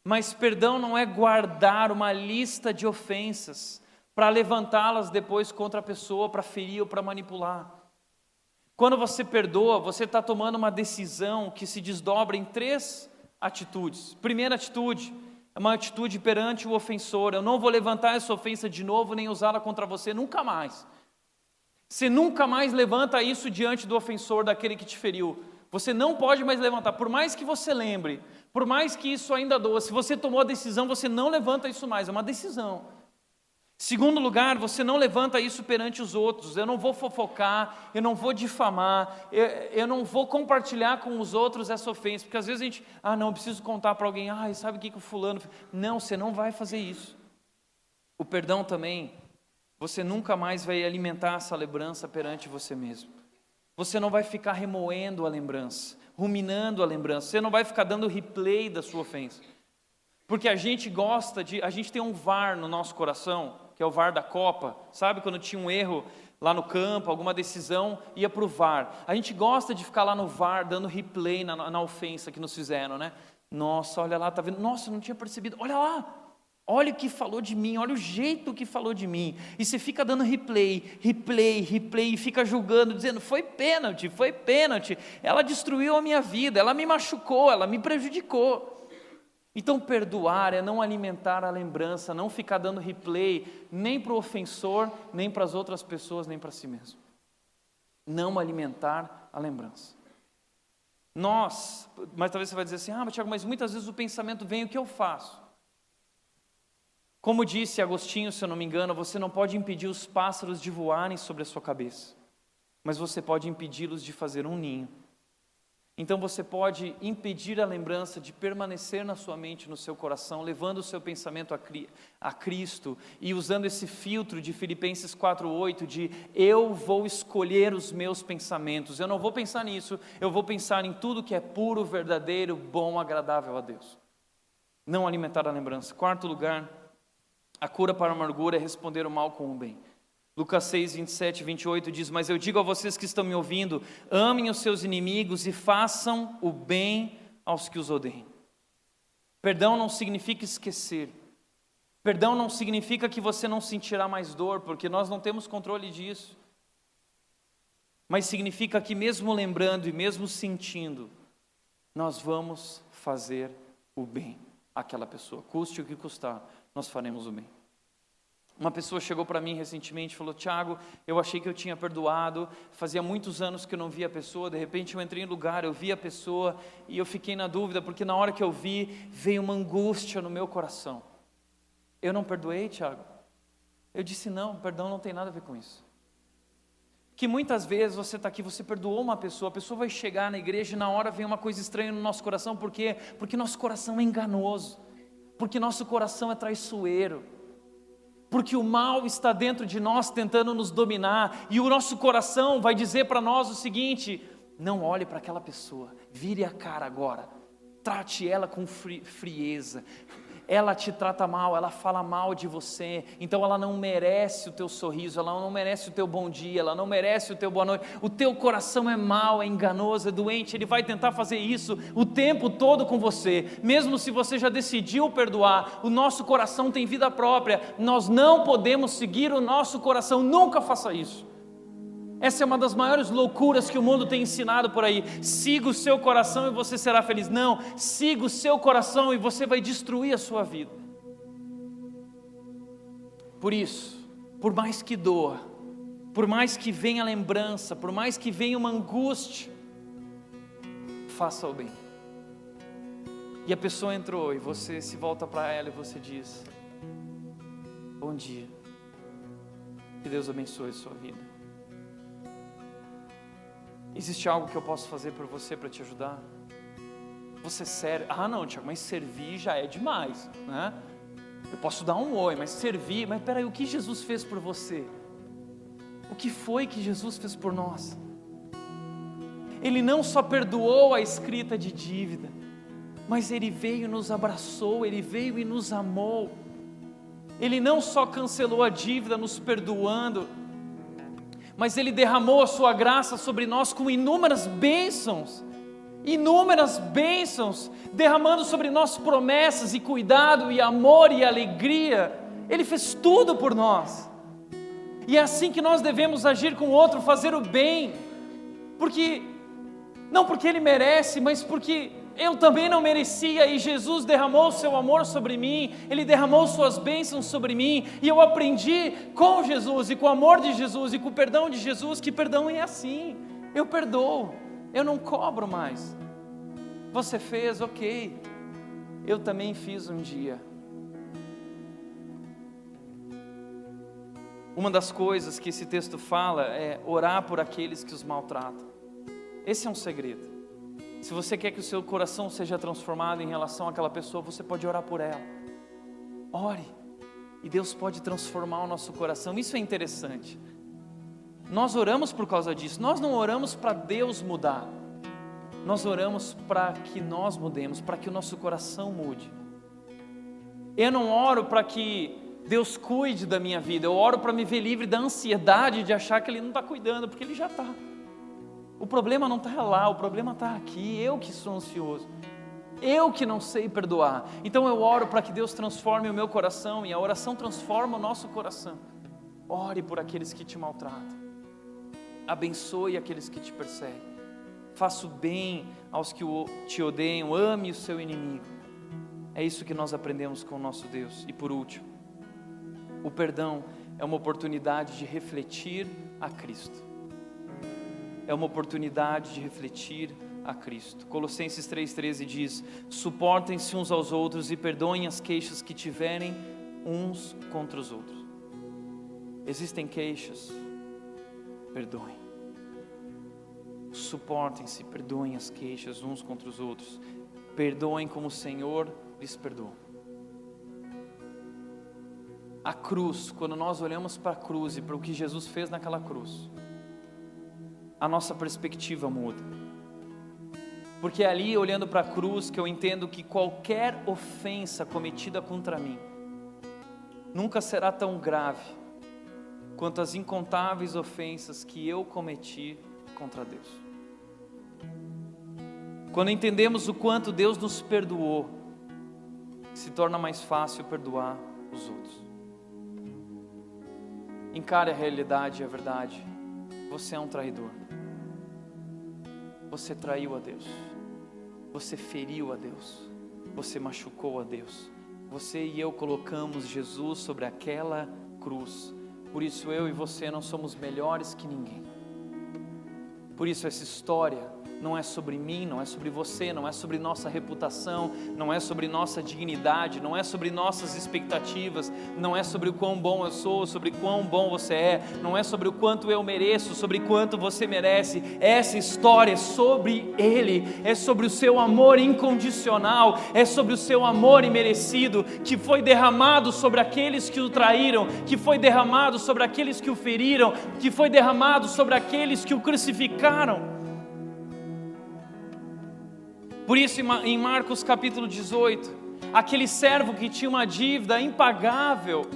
mas perdão não é guardar uma lista de ofensas para levantá-las depois contra a pessoa, para ferir ou para manipular. Quando você perdoa, você está tomando uma decisão que se desdobra em três atitudes. Primeira atitude é uma atitude perante o ofensor. Eu não vou levantar essa ofensa de novo, nem usá-la contra você nunca mais. Você nunca mais levanta isso diante do ofensor, daquele que te feriu. Você não pode mais levantar, por mais que você lembre, por mais que isso ainda doa. Se você tomou a decisão, você não levanta isso mais, é uma decisão. Segundo lugar, você não levanta isso perante os outros. Eu não vou fofocar, eu não vou difamar, eu, eu não vou compartilhar com os outros essa ofensa. Porque às vezes a gente, ah, não, preciso contar para alguém, ah, sabe o que, que o fulano? Não, você não vai fazer isso. O perdão também, você nunca mais vai alimentar essa lembrança perante você mesmo. Você não vai ficar remoendo a lembrança, ruminando a lembrança. Você não vai ficar dando replay da sua ofensa. Porque a gente gosta de, a gente tem um VAR no nosso coração que é o VAR da Copa, sabe quando tinha um erro lá no campo, alguma decisão, ia para o VAR. A gente gosta de ficar lá no VAR dando replay na, na ofensa que nos fizeram, né? Nossa, olha lá, tá vendo? Nossa, não tinha percebido. Olha lá, Olha o que falou de mim, olha o jeito que falou de mim. E você fica dando replay, replay, replay, e fica julgando, dizendo: foi pênalti, foi pênalti. Ela destruiu a minha vida, ela me machucou, ela me prejudicou. Então, perdoar é não alimentar a lembrança, não ficar dando replay nem para o ofensor, nem para as outras pessoas, nem para si mesmo. Não alimentar a lembrança. Nós, mas talvez você vai dizer assim: ah, mas Tiago, mas muitas vezes o pensamento vem, o que eu faço? Como disse Agostinho, se eu não me engano, você não pode impedir os pássaros de voarem sobre a sua cabeça, mas você pode impedi-los de fazer um ninho. Então você pode impedir a lembrança de permanecer na sua mente, no seu coração, levando o seu pensamento a, a Cristo e usando esse filtro de Filipenses 4:8 de eu vou escolher os meus pensamentos. Eu não vou pensar nisso, eu vou pensar em tudo que é puro, verdadeiro, bom, agradável a Deus. Não alimentar a lembrança. Quarto lugar, a cura para a amargura é responder o mal com o bem. Lucas 6, 27 e 28 diz: Mas eu digo a vocês que estão me ouvindo: amem os seus inimigos e façam o bem aos que os odeiam. Perdão não significa esquecer. Perdão não significa que você não sentirá mais dor, porque nós não temos controle disso. Mas significa que, mesmo lembrando e mesmo sentindo, nós vamos fazer o bem àquela pessoa. Custe o que custar, nós faremos o bem. Uma pessoa chegou para mim recentemente e falou: Tiago, eu achei que eu tinha perdoado, fazia muitos anos que eu não via a pessoa, de repente eu entrei em lugar, eu vi a pessoa e eu fiquei na dúvida, porque na hora que eu vi, veio uma angústia no meu coração. Eu não perdoei, Tiago? Eu disse: não, perdão não tem nada a ver com isso. Que muitas vezes você está aqui, você perdoou uma pessoa, a pessoa vai chegar na igreja e na hora vem uma coisa estranha no nosso coração, por quê? Porque nosso coração é enganoso, porque nosso coração é traiçoeiro porque o mal está dentro de nós tentando nos dominar, e o nosso coração vai dizer para nós o seguinte: não olhe para aquela pessoa, vire a cara agora, trate ela com frieza, ela te trata mal, ela fala mal de você, então ela não merece o teu sorriso, ela não merece o teu bom dia, ela não merece o teu boa noite. O teu coração é mau, é enganoso, é doente, ele vai tentar fazer isso o tempo todo com você, mesmo se você já decidiu perdoar. O nosso coração tem vida própria, nós não podemos seguir o nosso coração, nunca faça isso. Essa é uma das maiores loucuras que o mundo tem ensinado por aí. Siga o seu coração e você será feliz. Não, siga o seu coração e você vai destruir a sua vida. Por isso, por mais que doa, por mais que venha lembrança, por mais que venha uma angústia, faça o bem. E a pessoa entrou e você se volta para ela e você diz: Bom dia. Que Deus abençoe a sua vida. Existe algo que eu posso fazer por você para te ajudar? Você serve. Ah, não, Tiago, mas servir já é demais, né? Eu posso dar um oi, mas servir. Mas peraí, o que Jesus fez por você? O que foi que Jesus fez por nós? Ele não só perdoou a escrita de dívida, mas ele veio e nos abraçou, ele veio e nos amou. Ele não só cancelou a dívida, nos perdoando, mas Ele derramou a Sua graça sobre nós com inúmeras bênçãos, inúmeras bênçãos, derramando sobre nós promessas e cuidado e amor e alegria. Ele fez tudo por nós. E é assim que nós devemos agir com o outro, fazer o bem, porque não porque ele merece, mas porque eu também não merecia e Jesus derramou seu amor sobre mim, Ele derramou suas bênçãos sobre mim e eu aprendi com Jesus e com o amor de Jesus e com o perdão de Jesus que perdão é assim. Eu perdoo, eu não cobro mais. Você fez, ok. Eu também fiz um dia. Uma das coisas que esse texto fala é orar por aqueles que os maltratam. Esse é um segredo. Se você quer que o seu coração seja transformado em relação àquela pessoa, você pode orar por ela. Ore. E Deus pode transformar o nosso coração. Isso é interessante. Nós oramos por causa disso. Nós não oramos para Deus mudar. Nós oramos para que nós mudemos, para que o nosso coração mude. Eu não oro para que Deus cuide da minha vida, eu oro para me ver livre da ansiedade de achar que Ele não está cuidando, porque Ele já está. O problema não está lá, o problema está aqui, eu que sou ansioso, eu que não sei perdoar. Então eu oro para que Deus transforme o meu coração e a oração transforma o nosso coração. Ore por aqueles que te maltratam, abençoe aqueles que te perseguem, faça o bem aos que te odeiam, ame o seu inimigo. É isso que nós aprendemos com o nosso Deus. E por último, o perdão é uma oportunidade de refletir a Cristo. É uma oportunidade de refletir a Cristo. Colossenses 3,13 diz: Suportem-se uns aos outros e perdoem as queixas que tiverem uns contra os outros. Existem queixas, perdoem. Suportem-se, perdoem as queixas uns contra os outros. Perdoem como o Senhor lhes perdoou. A cruz, quando nós olhamos para a cruz e para o que Jesus fez naquela cruz, a nossa perspectiva muda. Porque é ali, olhando para a cruz, que eu entendo que qualquer ofensa cometida contra mim nunca será tão grave quanto as incontáveis ofensas que eu cometi contra Deus. Quando entendemos o quanto Deus nos perdoou, se torna mais fácil perdoar os outros. Encare a realidade e a verdade. Você é um traidor. Você traiu a Deus. Você feriu a Deus. Você machucou a Deus. Você e eu colocamos Jesus sobre aquela cruz. Por isso eu e você não somos melhores que ninguém. Por isso essa história não é sobre mim, não é sobre você, não é sobre nossa reputação, não é sobre nossa dignidade, não é sobre nossas expectativas, não é sobre o quão bom eu sou, sobre quão bom você é, não é sobre o quanto eu mereço, sobre quanto você merece. Essa história é sobre Ele, é sobre o seu amor incondicional, é sobre o seu amor imerecido que foi derramado sobre aqueles que o traíram, que foi derramado sobre aqueles que o feriram, que foi derramado sobre aqueles que o crucificaram. Por isso, em Marcos capítulo 18, aquele servo que tinha uma dívida impagável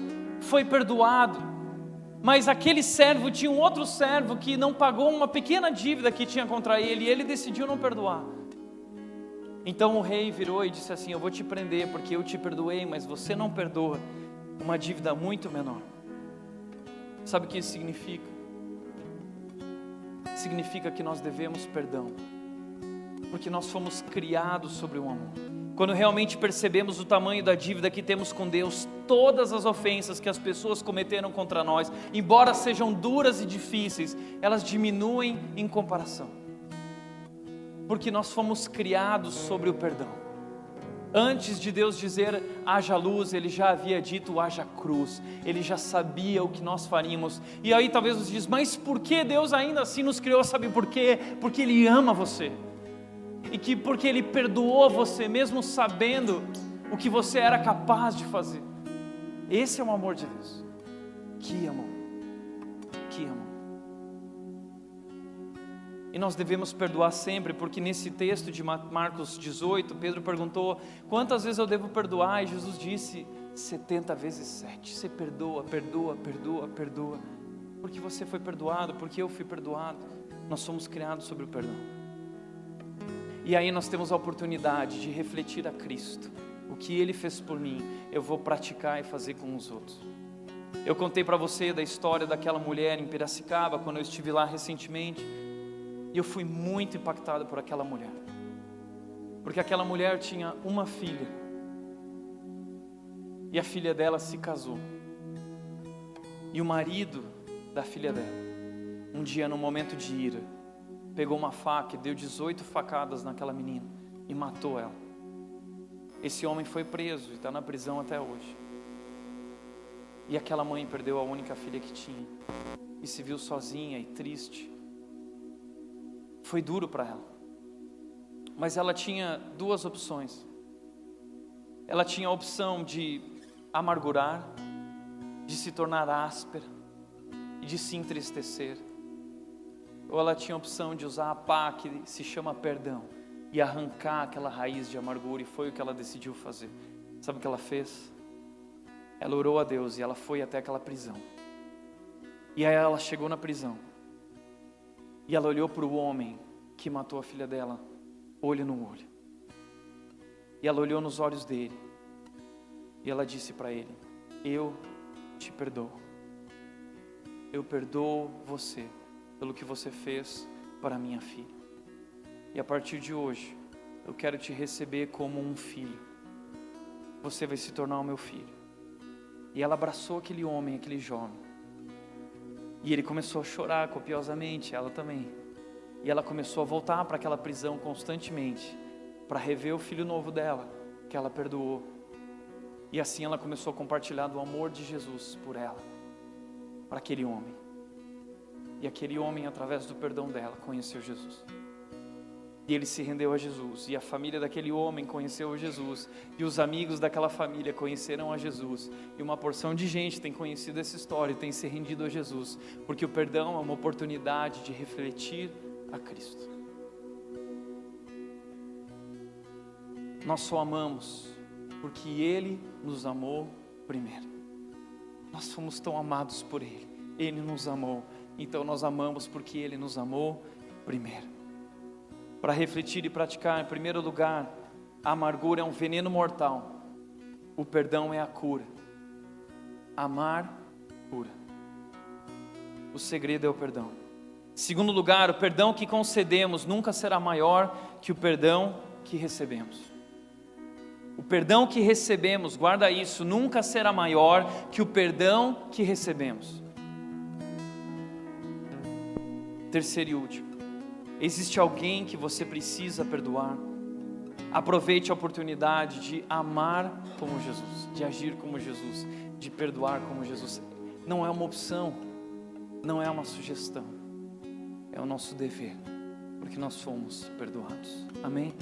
foi perdoado. Mas aquele servo tinha um outro servo que não pagou uma pequena dívida que tinha contra ele e ele decidiu não perdoar. Então o rei virou e disse assim: Eu vou te prender porque eu te perdoei, mas você não perdoa uma dívida muito menor. Sabe o que isso significa? Significa que nós devemos perdão porque nós fomos criados sobre o amor. Quando realmente percebemos o tamanho da dívida que temos com Deus, todas as ofensas que as pessoas cometeram contra nós, embora sejam duras e difíceis, elas diminuem em comparação. Porque nós fomos criados sobre o perdão. Antes de Deus dizer haja luz, Ele já havia dito haja cruz, Ele já sabia o que nós faríamos. E aí talvez você diz, mas por que Deus ainda assim nos criou? Sabe por quê? Porque Ele ama você e que porque Ele perdoou você, mesmo sabendo o que você era capaz de fazer. Esse é o amor de Deus. Que amor, que amor. E nós devemos perdoar sempre, porque nesse texto de Marcos 18, Pedro perguntou: quantas vezes eu devo perdoar? E Jesus disse: 70 vezes 7. Você perdoa, perdoa, perdoa, perdoa. Porque você foi perdoado, porque eu fui perdoado. Nós somos criados sobre o perdão. E aí nós temos a oportunidade de refletir a Cristo. O que Ele fez por mim, eu vou praticar e fazer com os outros. Eu contei para você da história daquela mulher em Piracicaba, quando eu estive lá recentemente, e eu fui muito impactado por aquela mulher. Porque aquela mulher tinha uma filha, e a filha dela se casou. E o marido da filha dela, um dia, num momento de ira, pegou uma faca e deu 18 facadas naquela menina e matou ela. Esse homem foi preso e está na prisão até hoje. E aquela mãe perdeu a única filha que tinha e se viu sozinha e triste. Foi duro para ela. Mas ela tinha duas opções. Ela tinha a opção de amargurar, de se tornar áspera e de se entristecer. Ou ela tinha a opção de usar a pá que se chama perdão e arrancar aquela raiz de amargura, e foi o que ela decidiu fazer. Sabe o que ela fez? Ela orou a Deus e ela foi até aquela prisão. E aí ela chegou na prisão. E ela olhou para o homem que matou a filha dela, olho no olho. E ela olhou nos olhos dele. E ela disse para ele: Eu te perdoo. Eu perdoo você pelo que você fez para minha filha. E a partir de hoje, eu quero te receber como um filho. Você vai se tornar o meu filho. E ela abraçou aquele homem, aquele jovem. E ele começou a chorar copiosamente, ela também. E ela começou a voltar para aquela prisão constantemente, para rever o filho novo dela, que ela perdoou. E assim ela começou a compartilhar do amor de Jesus por ela, para aquele homem. E aquele homem, através do perdão dela, conheceu Jesus. E ele se rendeu a Jesus, e a família daquele homem conheceu Jesus, e os amigos daquela família conheceram a Jesus, e uma porção de gente tem conhecido essa história e tem se rendido a Jesus, porque o perdão é uma oportunidade de refletir a Cristo. Nós só amamos porque Ele nos amou primeiro. Nós fomos tão amados por Ele, Ele nos amou, então nós amamos porque Ele nos amou primeiro para refletir e praticar. Em primeiro lugar, a amargura é um veneno mortal, o perdão é a cura. Amar, cura. O segredo é o perdão. Segundo lugar, o perdão que concedemos nunca será maior que o perdão que recebemos. O perdão que recebemos, guarda isso, nunca será maior que o perdão que recebemos. Terceiro e último, Existe alguém que você precisa perdoar. Aproveite a oportunidade de amar como Jesus, de agir como Jesus, de perdoar como Jesus. Não é uma opção, não é uma sugestão, é o nosso dever, porque nós fomos perdoados. Amém?